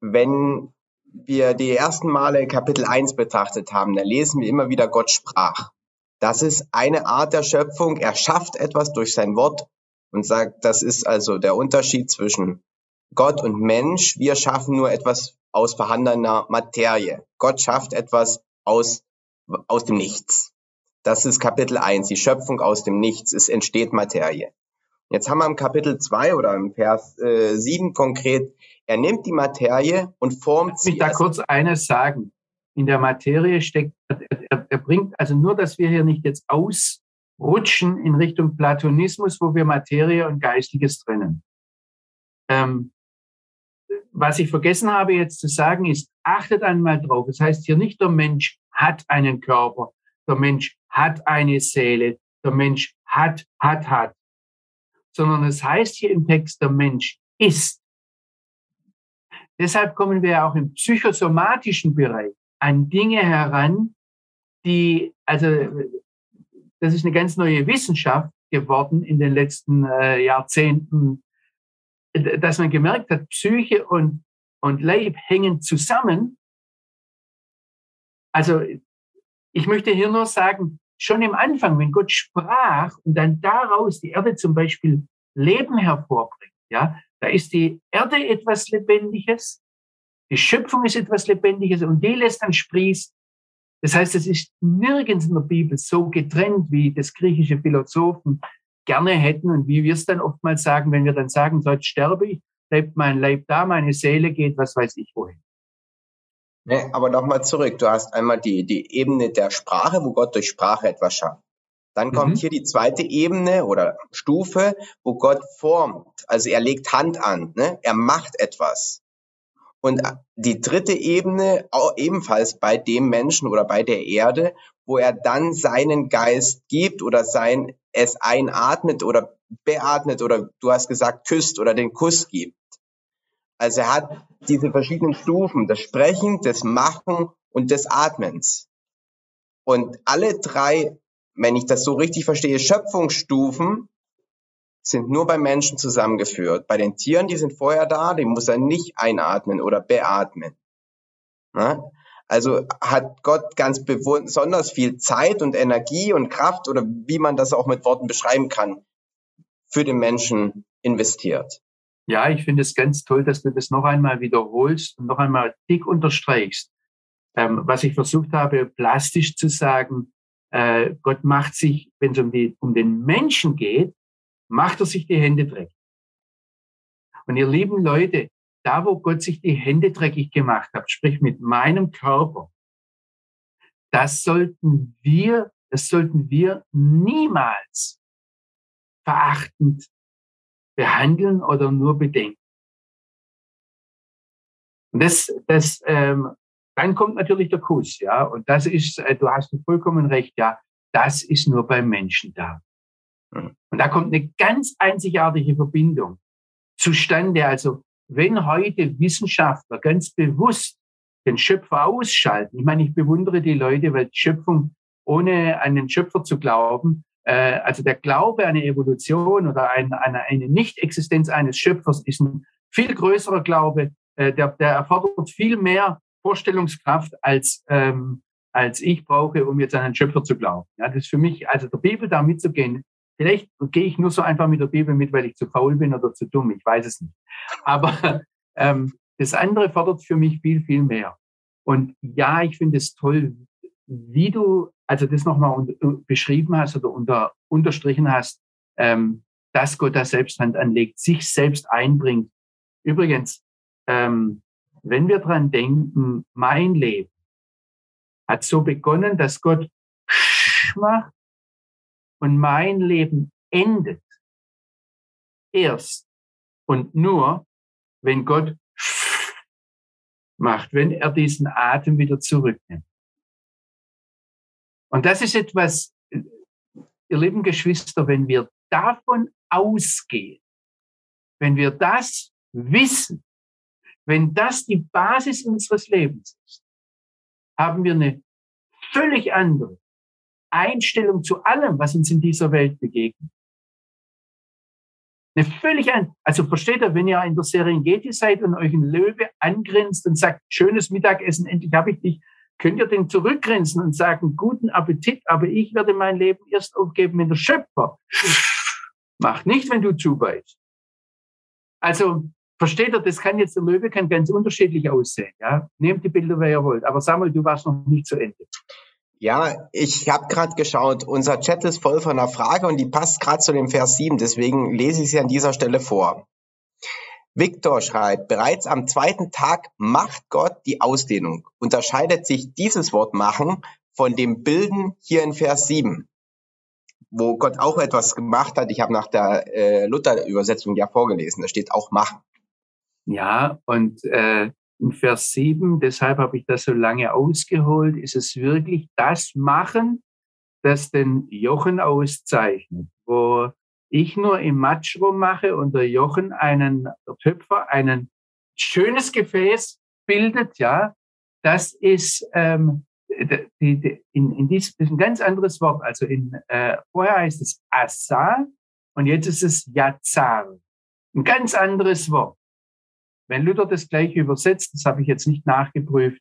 Wenn wir die ersten Male Kapitel 1 betrachtet haben, da lesen wir immer wieder, Gott sprach. Das ist eine Art der Schöpfung. Er schafft etwas durch sein Wort und sagt, das ist also der Unterschied zwischen Gott und Mensch. Wir schaffen nur etwas aus vorhandener Materie. Gott schafft etwas aus, aus dem Nichts. Das ist Kapitel 1, die Schöpfung aus dem Nichts. Es entsteht Materie. Jetzt haben wir im Kapitel 2 oder im Vers äh, 7 konkret, er nimmt die Materie und formt sie. Ich da kurz eines sagen. In der Materie steckt, er, er bringt, also nur, dass wir hier nicht jetzt ausrutschen in Richtung Platonismus, wo wir Materie und Geistiges trennen. Ähm, was ich vergessen habe jetzt zu sagen ist, achtet einmal drauf. Das heißt hier nicht, der Mensch hat einen Körper, der Mensch hat eine Seele, der Mensch hat, hat, hat, sondern es heißt hier im Text, der Mensch ist. Deshalb kommen wir auch im psychosomatischen Bereich an Dinge heran, die, also das ist eine ganz neue Wissenschaft geworden in den letzten äh, Jahrzehnten, dass man gemerkt hat, Psyche und, und Leib hängen zusammen. Also ich möchte hier nur sagen, schon im Anfang, wenn Gott sprach und dann daraus die Erde zum Beispiel Leben hervorbringt, ja, da ist die Erde etwas Lebendiges, die Schöpfung ist etwas Lebendiges und die lässt dann sprießen. Das heißt, es ist nirgends in der Bibel so getrennt, wie das griechische Philosophen gerne hätten und wie wir es dann oftmals sagen, wenn wir dann sagen, jetzt sterbe ich, bleibt mein Leib da, meine Seele geht, was weiß ich wohin. Nee, aber nochmal zurück. Du hast einmal die, die Ebene der Sprache, wo Gott durch Sprache etwas schafft. Dann kommt mhm. hier die zweite Ebene oder Stufe, wo Gott formt. Also er legt Hand an, ne? er macht etwas. Und die dritte Ebene, auch ebenfalls bei dem Menschen oder bei der Erde, wo er dann seinen Geist gibt oder sein es einatmet oder beatmet oder du hast gesagt küsst oder den Kuss gibt. Also er hat diese verschiedenen Stufen, das Sprechen, das Machen und des Atmens. Und alle drei, wenn ich das so richtig verstehe, Schöpfungsstufen sind nur beim Menschen zusammengeführt. Bei den Tieren, die sind vorher da, die muss er nicht einatmen oder beatmen. Na? Also hat Gott ganz besonders viel Zeit und Energie und Kraft oder wie man das auch mit Worten beschreiben kann, für den Menschen investiert. Ja, ich finde es ganz toll, dass du das noch einmal wiederholst und noch einmal dick unterstreichst. Ähm, was ich versucht habe, plastisch zu sagen, äh, Gott macht sich, wenn es um, die, um den Menschen geht, macht er sich die Hände dreckig. Und ihr lieben Leute, da wo Gott sich die Hände dreckig gemacht hat, sprich mit meinem Körper, das sollten wir, das sollten wir niemals verachtend behandeln oder nur bedenken. Und das, das, ähm, dann kommt natürlich der Kuss, ja. Und das ist, äh, du hast vollkommen recht, ja. Das ist nur beim Menschen da. Mhm. Und da kommt eine ganz einzigartige Verbindung zustande. Also, wenn heute Wissenschaftler ganz bewusst den Schöpfer ausschalten, ich meine, ich bewundere die Leute, weil Schöpfung, ohne an den Schöpfer zu glauben, also der Glaube an eine Evolution oder ein, eine, eine Nicht-Existenz eines Schöpfers ist ein viel größerer Glaube, äh, der, der erfordert viel mehr Vorstellungskraft als, ähm, als ich brauche, um jetzt an einen Schöpfer zu glauben. Ja, das ist für mich, also der Bibel da mitzugehen, vielleicht gehe ich nur so einfach mit der Bibel mit, weil ich zu faul bin oder zu dumm, ich weiß es nicht. Aber ähm, das andere fordert für mich viel, viel mehr. Und ja, ich finde es toll, wie du also das nochmal beschrieben hast oder unter, unterstrichen hast, ähm, dass Gott da selbst Hand anlegt, sich selbst einbringt. Übrigens, ähm, wenn wir dran denken, mein Leben hat so begonnen, dass Gott macht und mein Leben endet erst und nur, wenn Gott macht, wenn er diesen Atem wieder zurücknimmt. Und das ist etwas, ihr lieben Geschwister, wenn wir davon ausgehen, wenn wir das wissen, wenn das die Basis unseres Lebens ist, haben wir eine völlig andere Einstellung zu allem, was uns in dieser Welt begegnet. Eine völlig ein, also versteht ihr, wenn ihr in der Serengeti seid und euch ein Löwe angrinst und sagt, schönes Mittagessen, endlich habe ich dich, könnt ihr den zurückgrinsen und sagen, guten Appetit, aber ich werde mein Leben erst aufgeben, wenn der Schöpfer (laughs) macht, nicht wenn du zubeißt. Also, versteht ihr, das kann jetzt, der Löwe kann ganz unterschiedlich aussehen, ja. Nehmt die Bilder, wer ihr wollt. Aber Samuel, du warst noch nicht zu Ende. Ja, ich habe gerade geschaut, unser Chat ist voll von einer Frage und die passt gerade zu dem Vers 7, deswegen lese ich sie an dieser Stelle vor. Viktor schreibt, bereits am zweiten Tag macht Gott die Ausdehnung. Unterscheidet sich dieses Wort machen von dem Bilden hier in Vers 7, wo Gott auch etwas gemacht hat. Ich habe nach der äh, Luther-Übersetzung ja vorgelesen, da steht auch machen. Ja, und äh, in Vers 7, deshalb habe ich das so lange ausgeholt, ist es wirklich das Machen, das den Jochen auszeichnet, wo ich nur im Matsch rummache und der Jochen einen, der Töpfer, einen schönes Gefäß bildet, ja, das ist ähm, die, die, in, in dies, ist ein ganz anderes Wort. Also in, äh, vorher heißt es Asa und jetzt ist es Yazar. Ein ganz anderes Wort. Wenn Luther das gleiche übersetzt, das habe ich jetzt nicht nachgeprüft,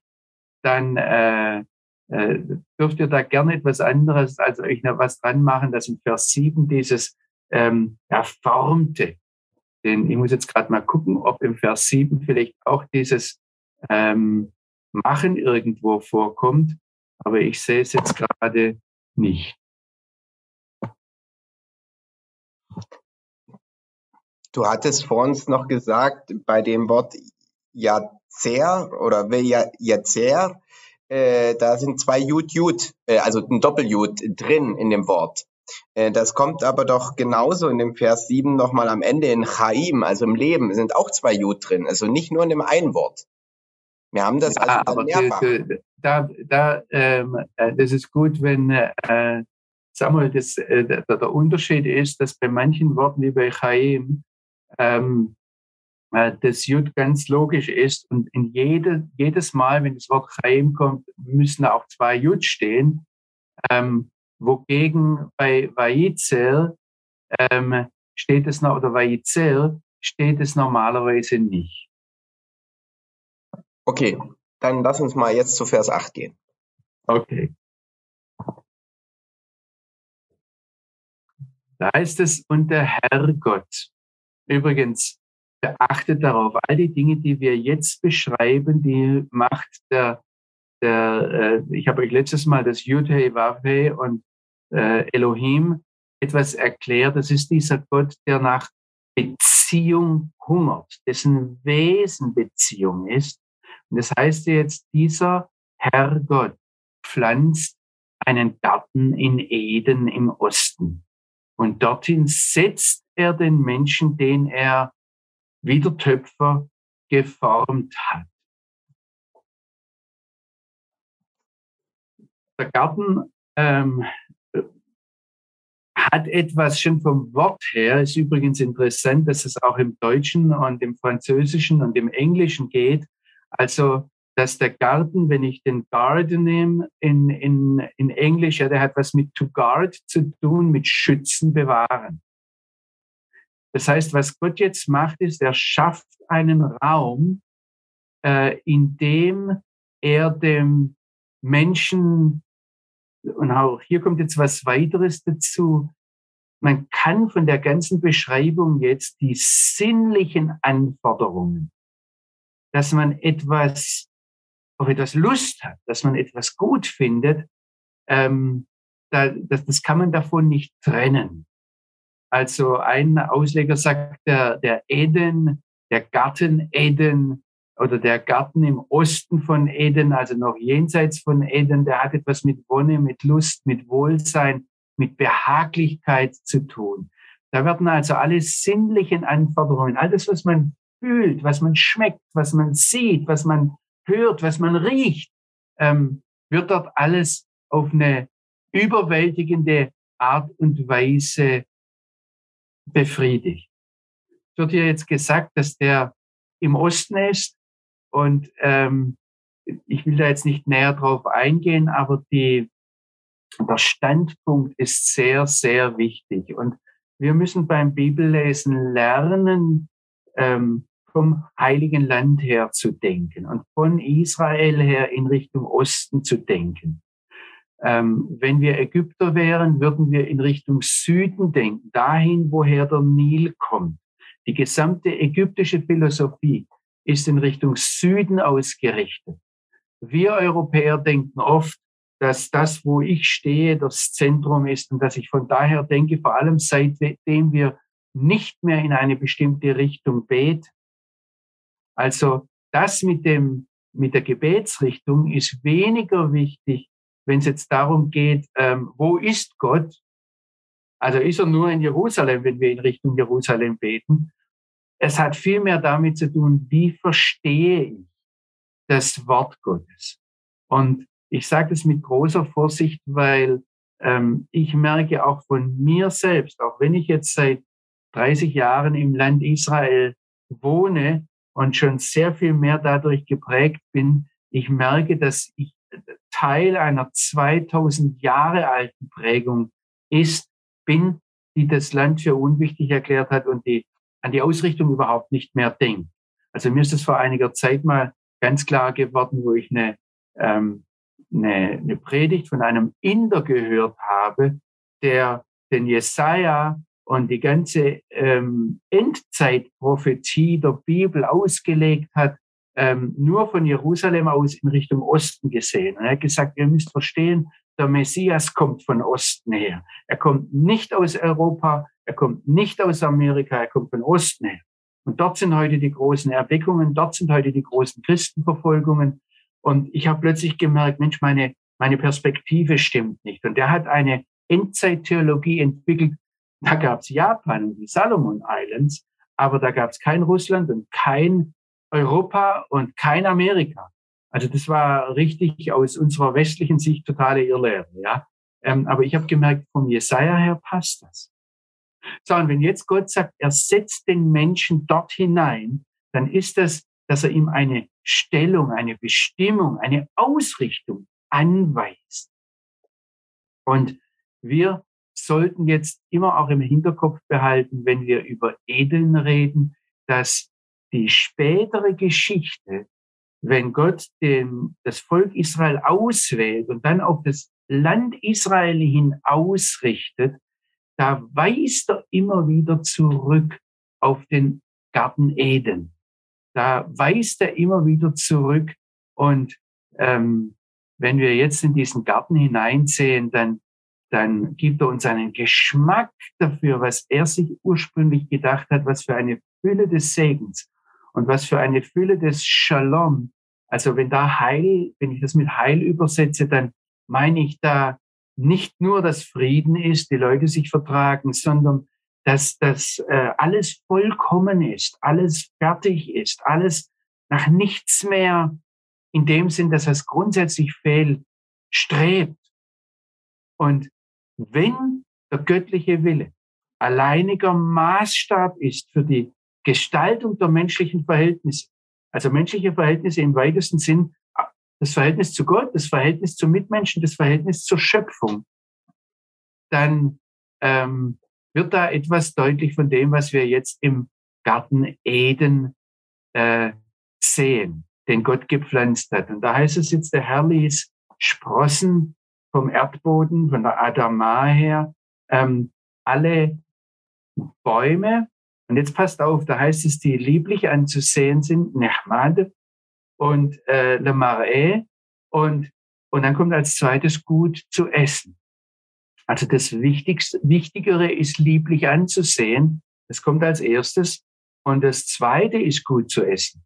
dann äh, äh, dürft ihr da gerne etwas anderes, also euch noch was dran machen, dass in Vers 7 dieses ähm, ja, formte. Denn ich muss jetzt gerade mal gucken, ob im Vers 7 vielleicht auch dieses ähm, Machen irgendwo vorkommt, aber ich sehe es jetzt gerade nicht. Du hattest vor uns noch gesagt, bei dem Wort Jazer oder Jazer, äh, da sind zwei Jud, äh, also ein Doppeljud drin in dem Wort. Äh, das kommt aber doch genauso in dem Vers 7 nochmal am Ende in Chaim, also im Leben, sind auch zwei Jud drin, also nicht nur in dem einen Wort. Wir haben das ja, also aber mehrfach. Da, da, ähm, äh, das ist gut, wenn äh, Samuel, das, äh, der, der Unterschied ist, dass bei manchen Worten wie bei Chaim ähm, äh, das Jud ganz logisch ist. Und in jede, jedes Mal, wenn das Wort Chaim kommt, müssen auch zwei Jud stehen. Ähm, wogegen bei Vaizel ähm, steht es noch, oder Vaizel steht es normalerweise nicht. Okay, dann lass uns mal jetzt zu Vers 8 gehen. Okay. Da heißt es, und der Herr Gott Übrigens, beachtet darauf, all die Dinge, die wir jetzt beschreiben, die macht der, der äh, ich habe euch letztes Mal das Yudhe Wavhe und äh, Elohim etwas erklärt. Das ist dieser Gott, der nach Beziehung hungert, dessen Wesen Beziehung ist. Und das heißt jetzt, dieser Herr Gott pflanzt einen Garten in Eden im Osten. Und dorthin setzt er den Menschen, den er wie der Töpfer geformt hat. Der Garten ähm, hat etwas schon vom Wort her, ist übrigens interessant, dass es auch im Deutschen und im Französischen und im Englischen geht. Also, dass der Garten, wenn ich den Garden nehme, in, in, in Englisch, ja, der hat was mit to guard zu tun, mit schützen, bewahren. Das heißt, was Gott jetzt macht, ist, er schafft einen Raum, äh, in dem er dem Menschen, und auch hier kommt jetzt was weiteres dazu, man kann von der ganzen Beschreibung jetzt die sinnlichen Anforderungen, dass man etwas, auf etwas Lust hat, dass man etwas gut findet, ähm, da, das, das kann man davon nicht trennen. Also ein Ausleger sagt, der, der Eden, der Garten Eden oder der Garten im Osten von Eden, also noch jenseits von Eden, der hat etwas mit Wonne, mit Lust, mit Wohlsein, mit Behaglichkeit zu tun. Da werden also alle sinnlichen Anforderungen, alles, was man fühlt, was man schmeckt, was man sieht, was man hört, was man riecht, ähm, wird dort alles auf eine überwältigende Art und Weise befriedigt. Es wird hier jetzt gesagt, dass der im Osten ist und ähm, ich will da jetzt nicht näher drauf eingehen, aber die, der Standpunkt ist sehr, sehr wichtig. Und wir müssen beim Bibellesen lernen, ähm, vom Heiligen Land her zu denken und von Israel her in Richtung Osten zu denken. Ähm, wenn wir Ägypter wären, würden wir in Richtung Süden denken, dahin, woher der Nil kommt. Die gesamte ägyptische Philosophie ist in Richtung Süden ausgerichtet. Wir Europäer denken oft, dass das, wo ich stehe, das Zentrum ist und dass ich von daher denke, vor allem seitdem wir nicht mehr in eine bestimmte Richtung beten. Also das mit dem, mit der Gebetsrichtung ist weniger wichtig, wenn es jetzt darum geht, ähm, wo ist Gott? Also ist er nur in Jerusalem, wenn wir in Richtung Jerusalem beten? Es hat viel mehr damit zu tun, wie verstehe ich das Wort Gottes. Und ich sage das mit großer Vorsicht, weil ähm, ich merke auch von mir selbst, auch wenn ich jetzt seit 30 Jahren im Land Israel wohne und schon sehr viel mehr dadurch geprägt bin, ich merke, dass ich Teil einer 2000 Jahre alten Prägung ist, bin, die das Land für unwichtig erklärt hat und die an die Ausrichtung überhaupt nicht mehr denkt. Also mir ist es vor einiger Zeit mal ganz klar geworden, wo ich eine, ähm, eine, eine Predigt von einem Inder gehört habe, der den Jesaja und die ganze ähm, Endzeitprophetie der Bibel ausgelegt hat, ähm, nur von Jerusalem aus in Richtung Osten gesehen. Und er hat gesagt, ihr müsst verstehen, der Messias kommt von Osten her. Er kommt nicht aus Europa, er kommt nicht aus Amerika, er kommt von Osten her. Und dort sind heute die großen Erweckungen, dort sind heute die großen Christenverfolgungen. Und ich habe plötzlich gemerkt, Mensch, meine, meine Perspektive stimmt nicht. Und er hat eine Endzeittheologie entwickelt. Da gab es Japan und die Salomon Islands, aber da gab es kein Russland und kein Europa und kein Amerika. Also das war richtig aus unserer westlichen Sicht totale Irrlehre, ja. Ähm, aber ich habe gemerkt, vom Jesaja her passt das. So, und wenn jetzt Gott sagt, er setzt den Menschen dort hinein, dann ist das, dass er ihm eine Stellung, eine Bestimmung, eine Ausrichtung anweist. Und wir sollten jetzt immer auch im Hinterkopf behalten, wenn wir über Edeln reden, dass die spätere Geschichte, wenn Gott den, das Volk Israel auswählt und dann auf das Land Israel hin ausrichtet, da weist er immer wieder zurück auf den Garten Eden. Da weist er immer wieder zurück. Und ähm, wenn wir jetzt in diesen Garten hineinsehen, dann, dann gibt er uns einen Geschmack dafür, was er sich ursprünglich gedacht hat, was für eine Fülle des Segens und was für eine Fülle des Shalom. Also wenn da Heil, wenn ich das mit Heil übersetze, dann meine ich da nicht nur, dass Frieden ist, die Leute sich vertragen, sondern dass das äh, alles vollkommen ist, alles fertig ist, alles nach nichts mehr in dem Sinn, dass es grundsätzlich fehlt, strebt. Und wenn der göttliche Wille alleiniger Maßstab ist für die Gestaltung der menschlichen Verhältnisse, also menschliche Verhältnisse im weitesten Sinn das Verhältnis zu Gott, das Verhältnis zu Mitmenschen, das Verhältnis zur Schöpfung, dann ähm, wird da etwas deutlich von dem, was wir jetzt im Garten Eden äh, sehen, den Gott gepflanzt hat. Und da heißt es jetzt, der Herr ließ Sprossen vom Erdboden, von der Adama her, ähm, alle Bäume, und jetzt passt auf, da heißt es, die lieblich anzusehen sind, Nechmad, und äh, Le Marais und, und dann kommt als zweites gut zu essen. Also das Wichtigste, Wichtigere ist lieblich anzusehen. Das kommt als erstes. Und das zweite ist gut zu essen.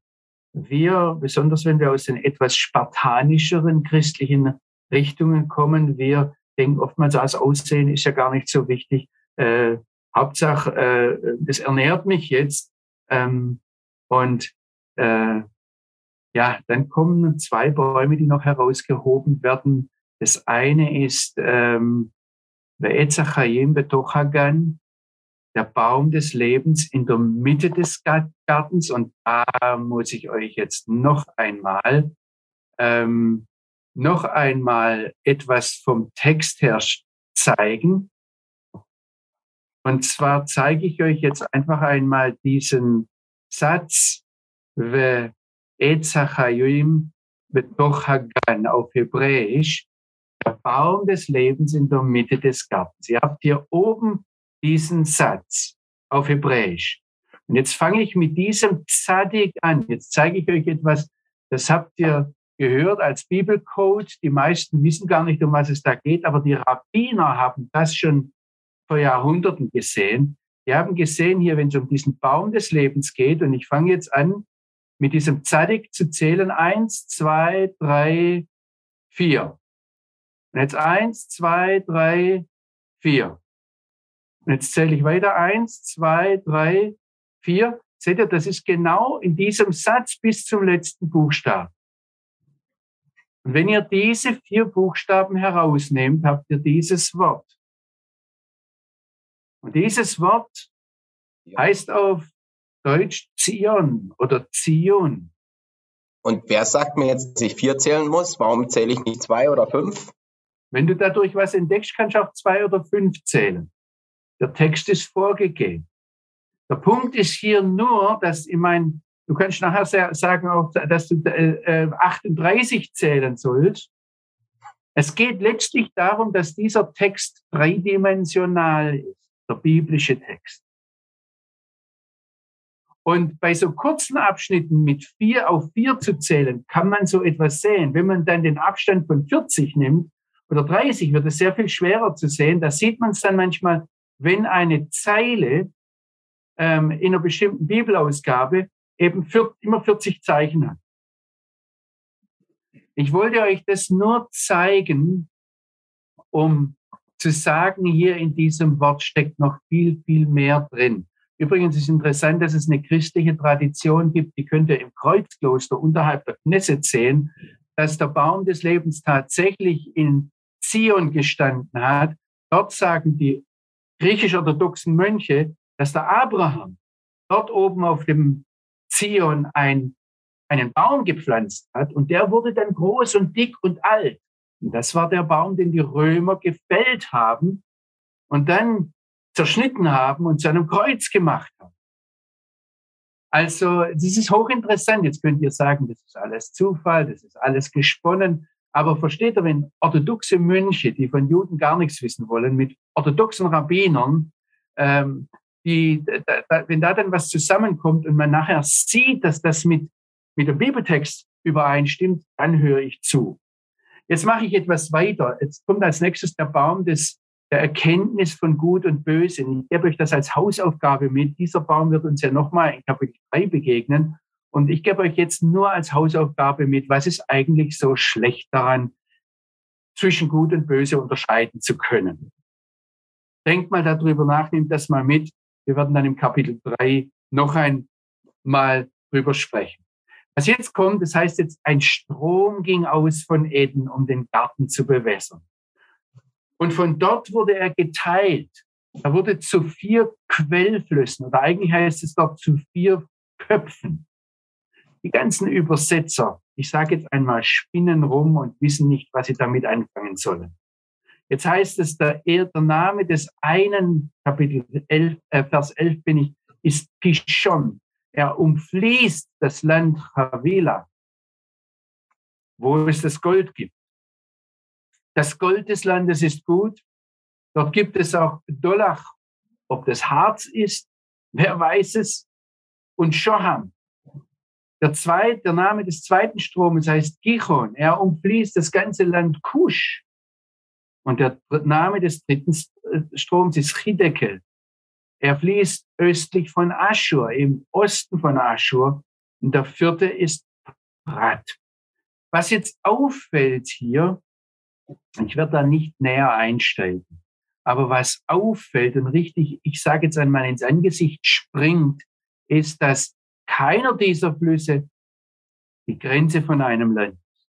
Wir, besonders wenn wir aus den etwas spartanischeren christlichen Richtungen kommen, wir denken oftmals, das Aussehen ist ja gar nicht so wichtig. Äh, Hauptsache, äh, das ernährt mich jetzt. Ähm, und äh, ja, dann kommen zwei Bäume, die noch herausgehoben werden. Das eine ist ähm, der Baum des Lebens in der Mitte des Gartens. Und da muss ich euch jetzt noch einmal ähm, noch einmal etwas vom Text her zeigen. Und zwar zeige ich euch jetzt einfach einmal diesen Satz, Etzachayim betoch Hagan auf Hebräisch, der Baum des Lebens in der Mitte des Gartens. Ihr habt hier oben diesen Satz auf Hebräisch. Und jetzt fange ich mit diesem Zadik an. Jetzt zeige ich euch etwas, das habt ihr gehört als Bibelcode. Die meisten wissen gar nicht, um was es da geht, aber die Rabbiner haben das schon vor Jahrhunderten gesehen. Die haben gesehen hier, wenn es um diesen Baum des Lebens geht, und ich fange jetzt an, mit diesem Zadik zu zählen. Eins, zwei, drei, vier. Und jetzt eins, zwei, drei, vier. Und jetzt zähle ich weiter. Eins, zwei, drei, vier. Seht ihr, das ist genau in diesem Satz bis zum letzten Buchstaben. Und wenn ihr diese vier Buchstaben herausnehmt, habt ihr dieses Wort. Und dieses Wort heißt auf Deutsch Zion oder Zion. Und wer sagt mir jetzt, dass ich vier zählen muss? Warum zähle ich nicht zwei oder fünf? Wenn du dadurch was entdeckst, kannst du auch zwei oder fünf zählen. Der Text ist vorgegeben. Der Punkt ist hier nur, dass ich meine, du kannst nachher sagen auch, dass du äh, 38 äh, zählen sollst. Es geht letztlich darum, dass dieser Text dreidimensional ist, der biblische Text. Und bei so kurzen Abschnitten mit vier auf vier zu zählen, kann man so etwas sehen. Wenn man dann den Abstand von 40 nimmt oder 30, wird es sehr viel schwerer zu sehen. Da sieht man es dann manchmal, wenn eine Zeile ähm, in einer bestimmten Bibelausgabe eben für, immer 40 Zeichen hat. Ich wollte euch das nur zeigen, um zu sagen, hier in diesem Wort steckt noch viel, viel mehr drin. Übrigens ist interessant, dass es eine christliche Tradition gibt, die könnt ihr im Kreuzkloster unterhalb der Knesset sehen, dass der Baum des Lebens tatsächlich in Zion gestanden hat. Dort sagen die griechisch-orthodoxen Mönche, dass der Abraham dort oben auf dem Zion ein, einen Baum gepflanzt hat und der wurde dann groß und dick und alt. Und das war der Baum, den die Römer gefällt haben und dann zerschnitten haben und zu einem Kreuz gemacht haben. Also, das ist hochinteressant. Jetzt könnt ihr sagen, das ist alles Zufall, das ist alles gesponnen. Aber versteht ihr, wenn orthodoxe Mönche, die von Juden gar nichts wissen wollen, mit orthodoxen Rabbinern, ähm, die, da, da, wenn da dann was zusammenkommt und man nachher sieht, dass das mit, mit dem Bibeltext übereinstimmt, dann höre ich zu. Jetzt mache ich etwas weiter. Jetzt kommt als nächstes der Baum des der Erkenntnis von Gut und Böse. Ich gebe euch das als Hausaufgabe mit. Dieser Baum wird uns ja nochmal in Kapitel 3 begegnen. Und ich gebe euch jetzt nur als Hausaufgabe mit, was ist eigentlich so schlecht daran, zwischen Gut und Böse unterscheiden zu können. Denkt mal darüber nach, nehmt das mal mit. Wir werden dann im Kapitel 3 noch einmal drüber sprechen. Was jetzt kommt, das heißt jetzt, ein Strom ging aus von Eden, um den Garten zu bewässern. Und von dort wurde er geteilt. Er wurde zu vier Quellflüssen oder eigentlich heißt es dort zu vier Köpfen. Die ganzen Übersetzer, ich sage jetzt einmal, spinnen rum und wissen nicht, was sie damit anfangen sollen. Jetzt heißt es, der, der Name des einen, Kapitel 11, äh, Vers 11 bin ich, ist Pishon. Er umfließt das Land Havila, wo es das Gold gibt. Das Gold des Landes ist gut. Dort gibt es auch Dolach. Ob das Harz ist, wer weiß es. Und Shoham. Der, zweite, der Name des zweiten Stromes heißt Gichon. Er umfließt das ganze Land Kusch. Und der Name des dritten äh, Stroms ist Chidekel. Er fließt östlich von Aschur, im Osten von Aschur. Und der vierte ist Prat. Was jetzt auffällt hier, ich werde da nicht näher einsteigen. Aber was auffällt und richtig, ich sage jetzt einmal ins Angesicht springt, ist, dass keiner dieser Flüsse die Grenze von einem Land ist.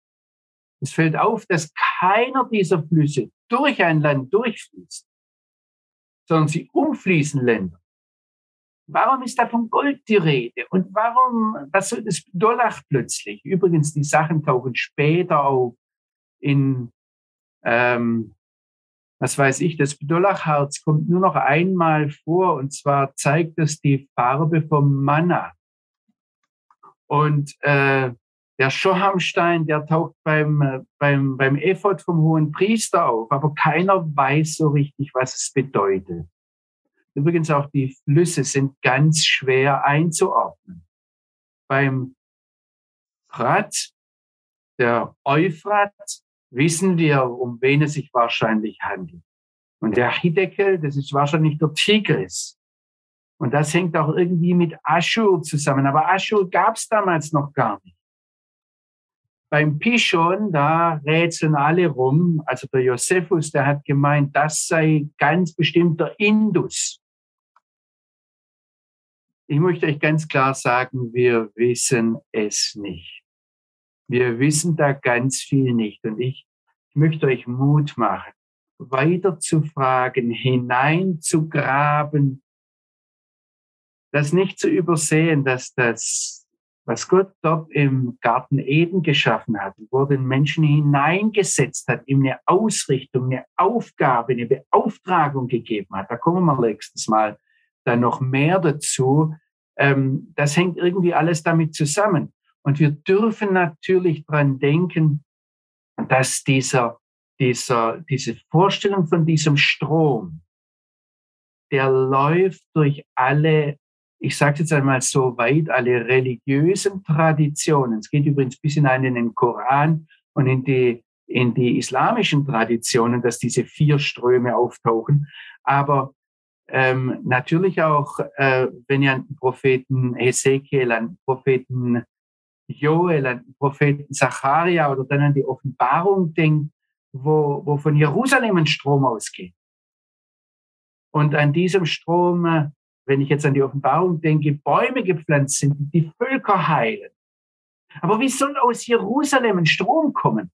Es fällt auf, dass keiner dieser Flüsse durch ein Land durchfließt, sondern sie umfließen Länder. Warum ist da von Gold die Rede? Und warum, was soll das Dollar plötzlich? Übrigens, die Sachen tauchen später auf in, ähm, was weiß ich, das Dollarharz kommt nur noch einmal vor und zwar zeigt es die Farbe vom Manna. Und äh, der Schohamstein, der taucht beim, äh, beim, beim Ephod vom hohen Priester auf, aber keiner weiß so richtig, was es bedeutet. Übrigens auch die Flüsse sind ganz schwer einzuordnen. Beim Prat, der Euphrat, wissen wir, um wen es sich wahrscheinlich handelt. Und der Hiddekel, das ist wahrscheinlich der Tigris. Und das hängt auch irgendwie mit Aschur zusammen. Aber Aschur gab es damals noch gar nicht. Beim Pishon, da rätseln alle rum. Also der Josephus, der hat gemeint, das sei ganz bestimmt der Indus. Ich möchte euch ganz klar sagen, wir wissen es nicht. Wir wissen da ganz viel nicht. Und ich, möchte euch Mut machen, weiter zu fragen, hineinzugraben, das nicht zu übersehen, dass das, was Gott dort im Garten Eden geschaffen hat, wo den Menschen hineingesetzt hat, ihm eine Ausrichtung, eine Aufgabe, eine Beauftragung gegeben hat. Da kommen wir nächstes Mal dann noch mehr dazu. Ähm, das hängt irgendwie alles damit zusammen. Und wir dürfen natürlich dran denken, dass dieser, dieser, diese Vorstellung von diesem Strom, der läuft durch alle, ich sage jetzt einmal so weit, alle religiösen Traditionen. Es geht übrigens bis hinein in den Koran und in die, in die islamischen Traditionen, dass diese vier Ströme auftauchen. Aber ähm, natürlich auch, äh, wenn ihr an den Propheten Ezekiel, an den Propheten Joel, an den Propheten Zacharia oder dann an die Offenbarung denkt, wo, wo von Jerusalem ein Strom ausgeht. Und an diesem Strom, äh, wenn ich jetzt an die Offenbarung denke, Bäume gepflanzt sind, die Völker heilen. Aber wie soll aus Jerusalem ein Strom kommen?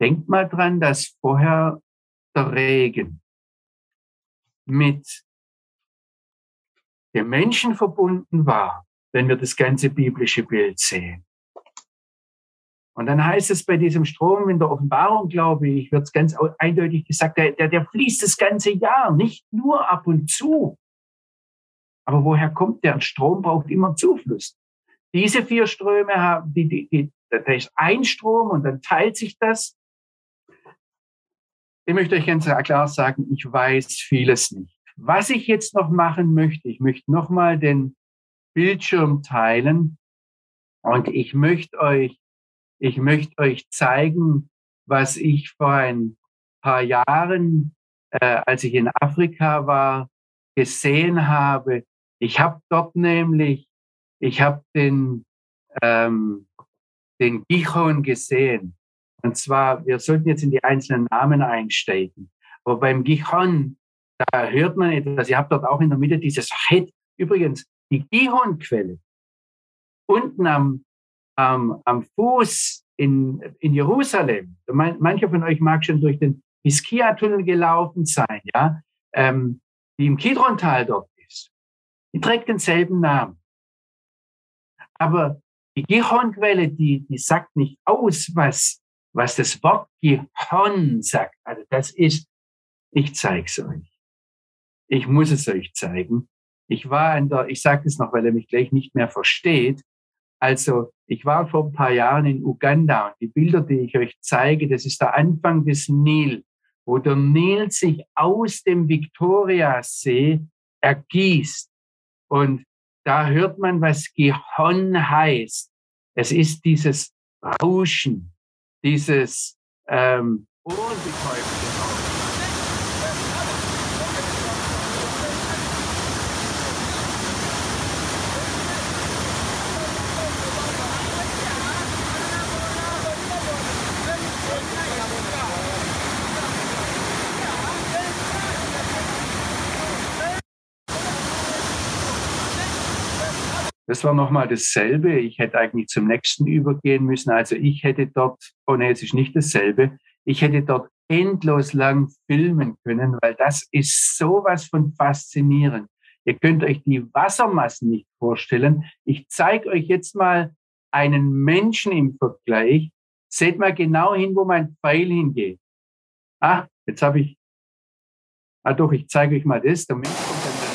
Denkt mal dran, dass vorher der Regen mit dem Menschen verbunden war, wenn wir das ganze biblische Bild sehen. Und dann heißt es bei diesem Strom in der Offenbarung, glaube ich, wird es ganz eindeutig gesagt, der, der, der fließt das ganze Jahr, nicht nur ab und zu. Aber woher kommt der? Ein Strom braucht immer Zufluss. Diese vier Ströme haben, die, die, die, da ist ein Strom und dann teilt sich das. Ich möchte euch ganz klar sagen, ich weiß vieles nicht. Was ich jetzt noch machen möchte, ich möchte nochmal den Bildschirm teilen und ich möchte euch, ich möchte euch zeigen, was ich vor ein paar Jahren, äh, als ich in Afrika war, gesehen habe. Ich habe dort nämlich, ich habe den, ähm, den Gichon gesehen. Und zwar, wir sollten jetzt in die einzelnen Namen einsteigen. Aber beim Gichon, da hört man etwas. Ihr habt dort auch in der Mitte dieses Het. Übrigens, die Gihon-Quelle unten am, am, am Fuß in, in Jerusalem. Mancher von euch mag schon durch den Hiskia-Tunnel gelaufen sein, ja, ähm, die im Kidron-Tal dort ist. Die trägt denselben Namen. Aber die Gihon-Quelle, die, die sagt nicht aus, was was das Wort Gehon sagt. Also das ist, ich zeige es euch. Ich muss es euch zeigen. Ich war in der, ich sage es noch, weil er mich gleich nicht mehr versteht. Also ich war vor ein paar Jahren in Uganda und die Bilder, die ich euch zeige, das ist der Anfang des Nil, wo der Nil sich aus dem Viktoriasee ergießt. Und da hört man, was Gehon heißt. Es ist dieses Rauschen, dieses ähm, Ohrenbetäubende Das war nochmal dasselbe. Ich hätte eigentlich zum nächsten übergehen müssen. Also ich hätte dort, oh nee, es ist nicht dasselbe. Ich hätte dort endlos lang filmen können, weil das ist sowas von faszinierend. Ihr könnt euch die Wassermassen nicht vorstellen. Ich zeige euch jetzt mal einen Menschen im Vergleich. Seht mal genau hin, wo mein Pfeil hingeht. Ah, jetzt habe ich. Ah doch, ich zeige euch mal das. Der Mensch kommt dann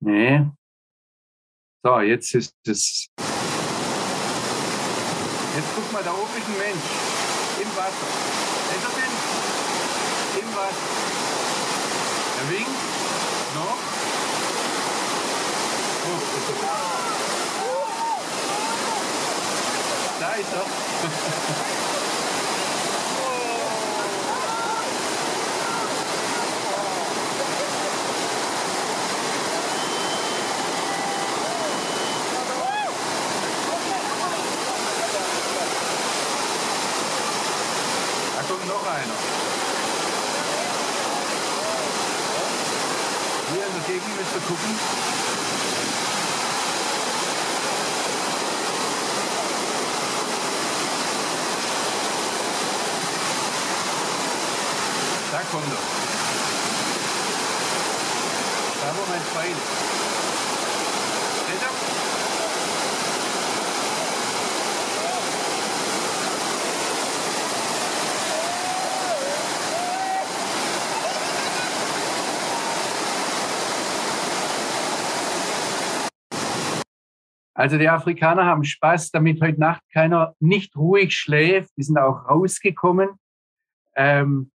Nee. So, jetzt ist es. Jetzt guck mal, da oben ist ein Mensch. Im Wasser. Ist er denn? Im Wasser. Er winkt. Noch. Oh, ist er. Da ist er. (laughs) noch einer. Hier in der Gegend müsst ihr gucken. Da kommt er. Da wo mein Pfeil ist. Seht ihr? Also die Afrikaner haben Spaß, damit heute Nacht keiner nicht ruhig schläft. Die sind auch rausgekommen. Ähm,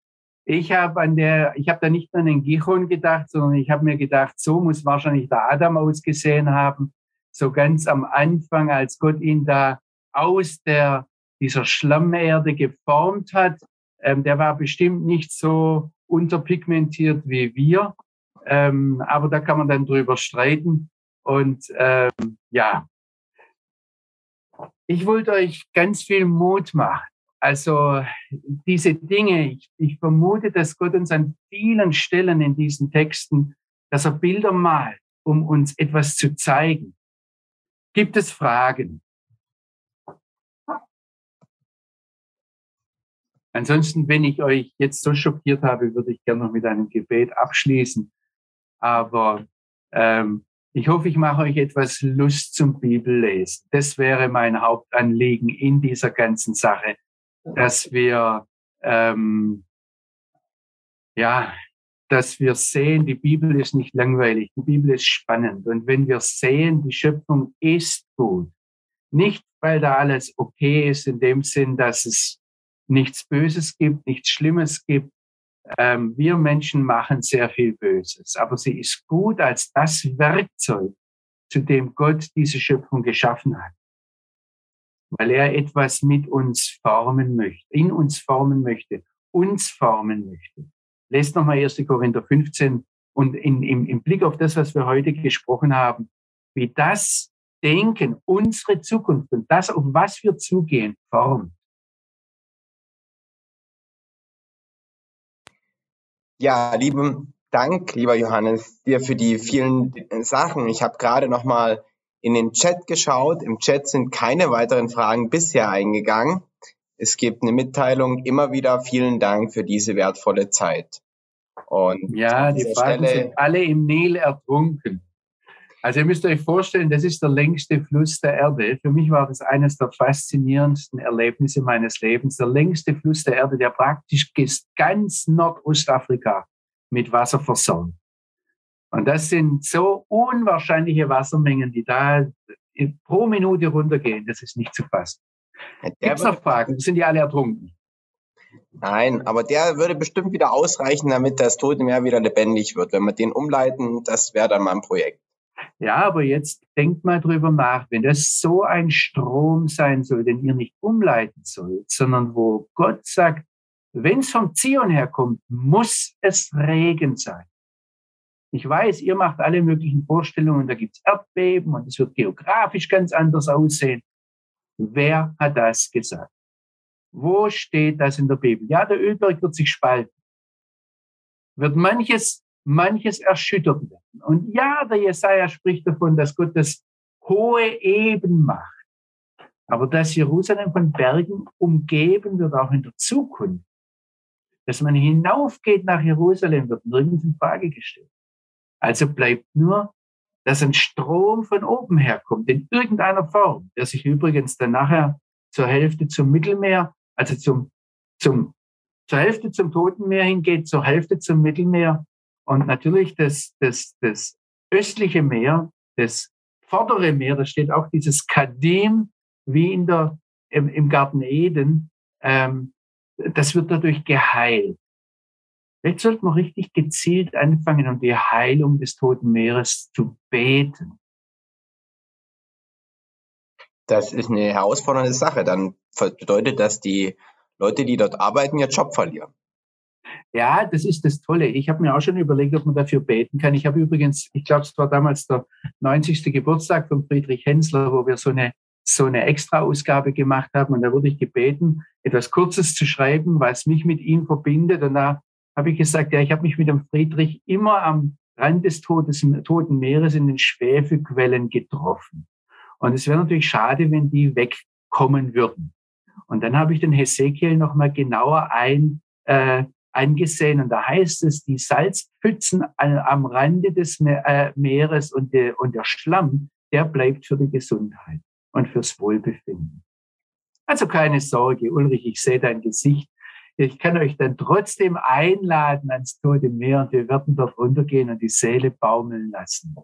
ich habe an der, ich habe da nicht an den Gichon gedacht, sondern ich habe mir gedacht, so muss wahrscheinlich der Adam ausgesehen haben. So ganz am Anfang, als Gott ihn da aus der, dieser Schlammerde geformt hat. Ähm, der war bestimmt nicht so unterpigmentiert wie wir. Ähm, aber da kann man dann drüber streiten. Und ähm, ja, ich wollte euch ganz viel Mut machen. Also diese Dinge, ich, ich vermute, dass Gott uns an vielen Stellen in diesen Texten, dass er Bilder malt, um uns etwas zu zeigen. Gibt es Fragen? Ansonsten, wenn ich euch jetzt so schockiert habe, würde ich gerne noch mit einem Gebet abschließen. Aber ähm, ich hoffe, ich mache euch etwas Lust zum Bibellesen. Das wäre mein Hauptanliegen in dieser ganzen Sache, dass wir ähm, ja, dass wir sehen, die Bibel ist nicht langweilig, die Bibel ist spannend. Und wenn wir sehen, die Schöpfung ist gut, nicht weil da alles okay ist, in dem Sinn, dass es nichts Böses gibt, nichts Schlimmes gibt, ähm, wir Menschen machen sehr viel Böses, aber sie ist gut als das Werkzeug, zu dem Gott diese Schöpfung geschaffen hat. Weil er etwas mit uns formen möchte, in uns formen möchte, uns formen möchte. Lest nochmal 1. Korinther 15 und in, im, im Blick auf das, was wir heute gesprochen haben, wie das Denken, unsere Zukunft und das, auf was wir zugehen, formt. Ja, lieben Dank, lieber Johannes, dir für die vielen Sachen. Ich habe gerade noch mal in den Chat geschaut. Im Chat sind keine weiteren Fragen bisher eingegangen. Es gibt eine Mitteilung. Immer wieder vielen Dank für diese wertvolle Zeit. Und ja, die Fragen Stelle, sind alle im Nil ertrunken. Also ihr müsst euch vorstellen, das ist der längste Fluss der Erde. Für mich war das eines der faszinierendsten Erlebnisse meines Lebens. Der längste Fluss der Erde, der praktisch ganz Nordostafrika mit Wasser versorgt. Und das sind so unwahrscheinliche Wassermengen, die da pro Minute runtergehen. Das ist nicht zu fassen. Gibt es noch Fragen? Sind die alle ertrunken? Nein, aber der würde bestimmt wieder ausreichen, damit das Tote Meer wieder lebendig wird. Wenn wir den umleiten, das wäre dann mal ein Projekt. Ja, aber jetzt denkt mal drüber nach, wenn das so ein Strom sein soll, den ihr nicht umleiten sollt, sondern wo Gott sagt, wenn es vom Zion herkommt, muss es Regen sein. Ich weiß, ihr macht alle möglichen Vorstellungen, da gibt's Erdbeben und es wird geografisch ganz anders aussehen. Wer hat das gesagt? Wo steht das in der Bibel? Ja, der Ölberg wird sich spalten. Wird manches, manches erschüttert werden. Und ja, der Jesaja spricht davon, dass Gott das hohe Eben macht. Aber dass Jerusalem von Bergen umgeben wird, auch in der Zukunft, dass man hinaufgeht nach Jerusalem, wird nirgends in Frage gestellt. Also bleibt nur, dass ein Strom von oben herkommt, in irgendeiner Form, der sich übrigens dann nachher zur Hälfte zum Mittelmeer, also zum, zum, zur Hälfte zum Toten Meer hingeht, zur Hälfte zum Mittelmeer. Und natürlich das, das, das östliche Meer, das vordere Meer, da steht auch dieses Kadim, wie in der, im, im Garten Eden, ähm, das wird dadurch geheilt. Jetzt sollte man richtig gezielt anfangen, um die Heilung des Toten Meeres zu beten. Das ist eine herausfordernde Sache. Dann bedeutet das, die Leute, die dort arbeiten, ihr Job verlieren. Ja, das ist das Tolle. Ich habe mir auch schon überlegt, ob man dafür beten kann. Ich habe übrigens, ich glaube, es war damals der 90. Geburtstag von Friedrich Hensler, wo wir so eine so eine Extra-Ausgabe gemacht haben. Und da wurde ich gebeten, etwas Kurzes zu schreiben, was mich mit ihm verbindet. Und da habe ich gesagt, ja, ich habe mich mit dem Friedrich immer am Rand des Todes, Toten Meeres in den Schwefelquellen getroffen. Und es wäre natürlich schade, wenn die wegkommen würden. Und dann habe ich den Hesekiel nochmal genauer ein, äh, eingesehen. Und da heißt es, die Salzpfützen am Rande des äh, Meeres und, der, und der Schlamm, der bleibt für die Gesundheit und fürs Wohlbefinden. Also keine Sorge, Ulrich, ich sehe dein Gesicht. Ich kann euch dann trotzdem einladen ans Tote Meer und wir werden dort runtergehen und die Seele baumeln lassen.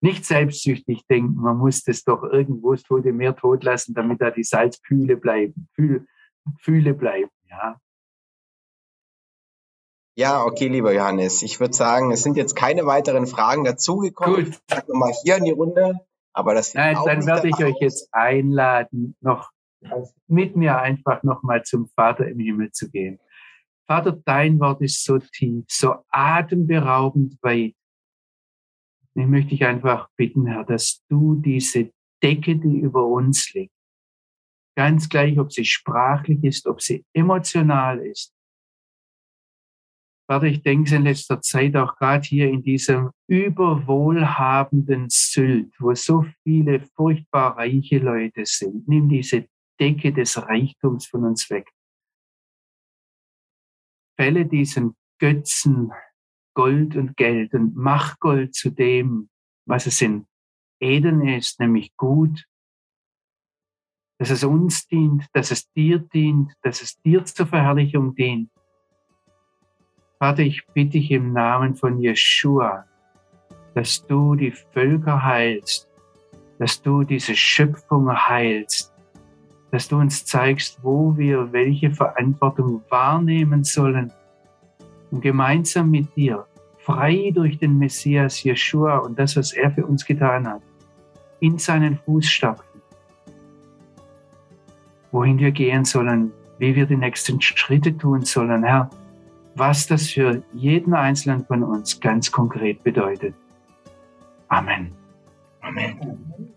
Nicht selbstsüchtig denken, man muss das doch irgendwo das Tote Meer tot lassen, damit da die Salzpühle bleiben, Fühle bleiben, ja. Ja, okay, lieber Johannes. Ich würde sagen, es sind jetzt keine weiteren Fragen dazugekommen. Gut. Ich sage nochmal hier in die Runde. Aber das Nein, dann werde ich euch jetzt einladen, noch mit mir einfach nochmal zum Vater im Himmel zu gehen. Vater, dein Wort ist so tief, so atemberaubend weit. Ich möchte dich einfach bitten, Herr, dass du diese Decke, die über uns liegt, ganz gleich, ob sie sprachlich ist, ob sie emotional ist, Vater, ich denke in letzter Zeit auch gerade hier in diesem überwohlhabenden Sylt, wo so viele furchtbar reiche Leute sind. Nimm diese Decke des Reichtums von uns weg. Fälle diesen Götzen Gold und Geld und mach Gold zu dem, was es in Eden ist, nämlich gut, dass es uns dient, dass es dir dient, dass es dir zur Verherrlichung dient Vater, ich bitte dich im Namen von Yeshua, dass du die Völker heilst, dass du diese Schöpfung heilst, dass du uns zeigst, wo wir welche Verantwortung wahrnehmen sollen, um gemeinsam mit dir, frei durch den Messias Yeshua und das, was er für uns getan hat, in seinen Fußstapfen, wohin wir gehen sollen, wie wir die nächsten Schritte tun sollen, Herr was das für jeden Einzelnen von uns ganz konkret bedeutet. Amen. Amen.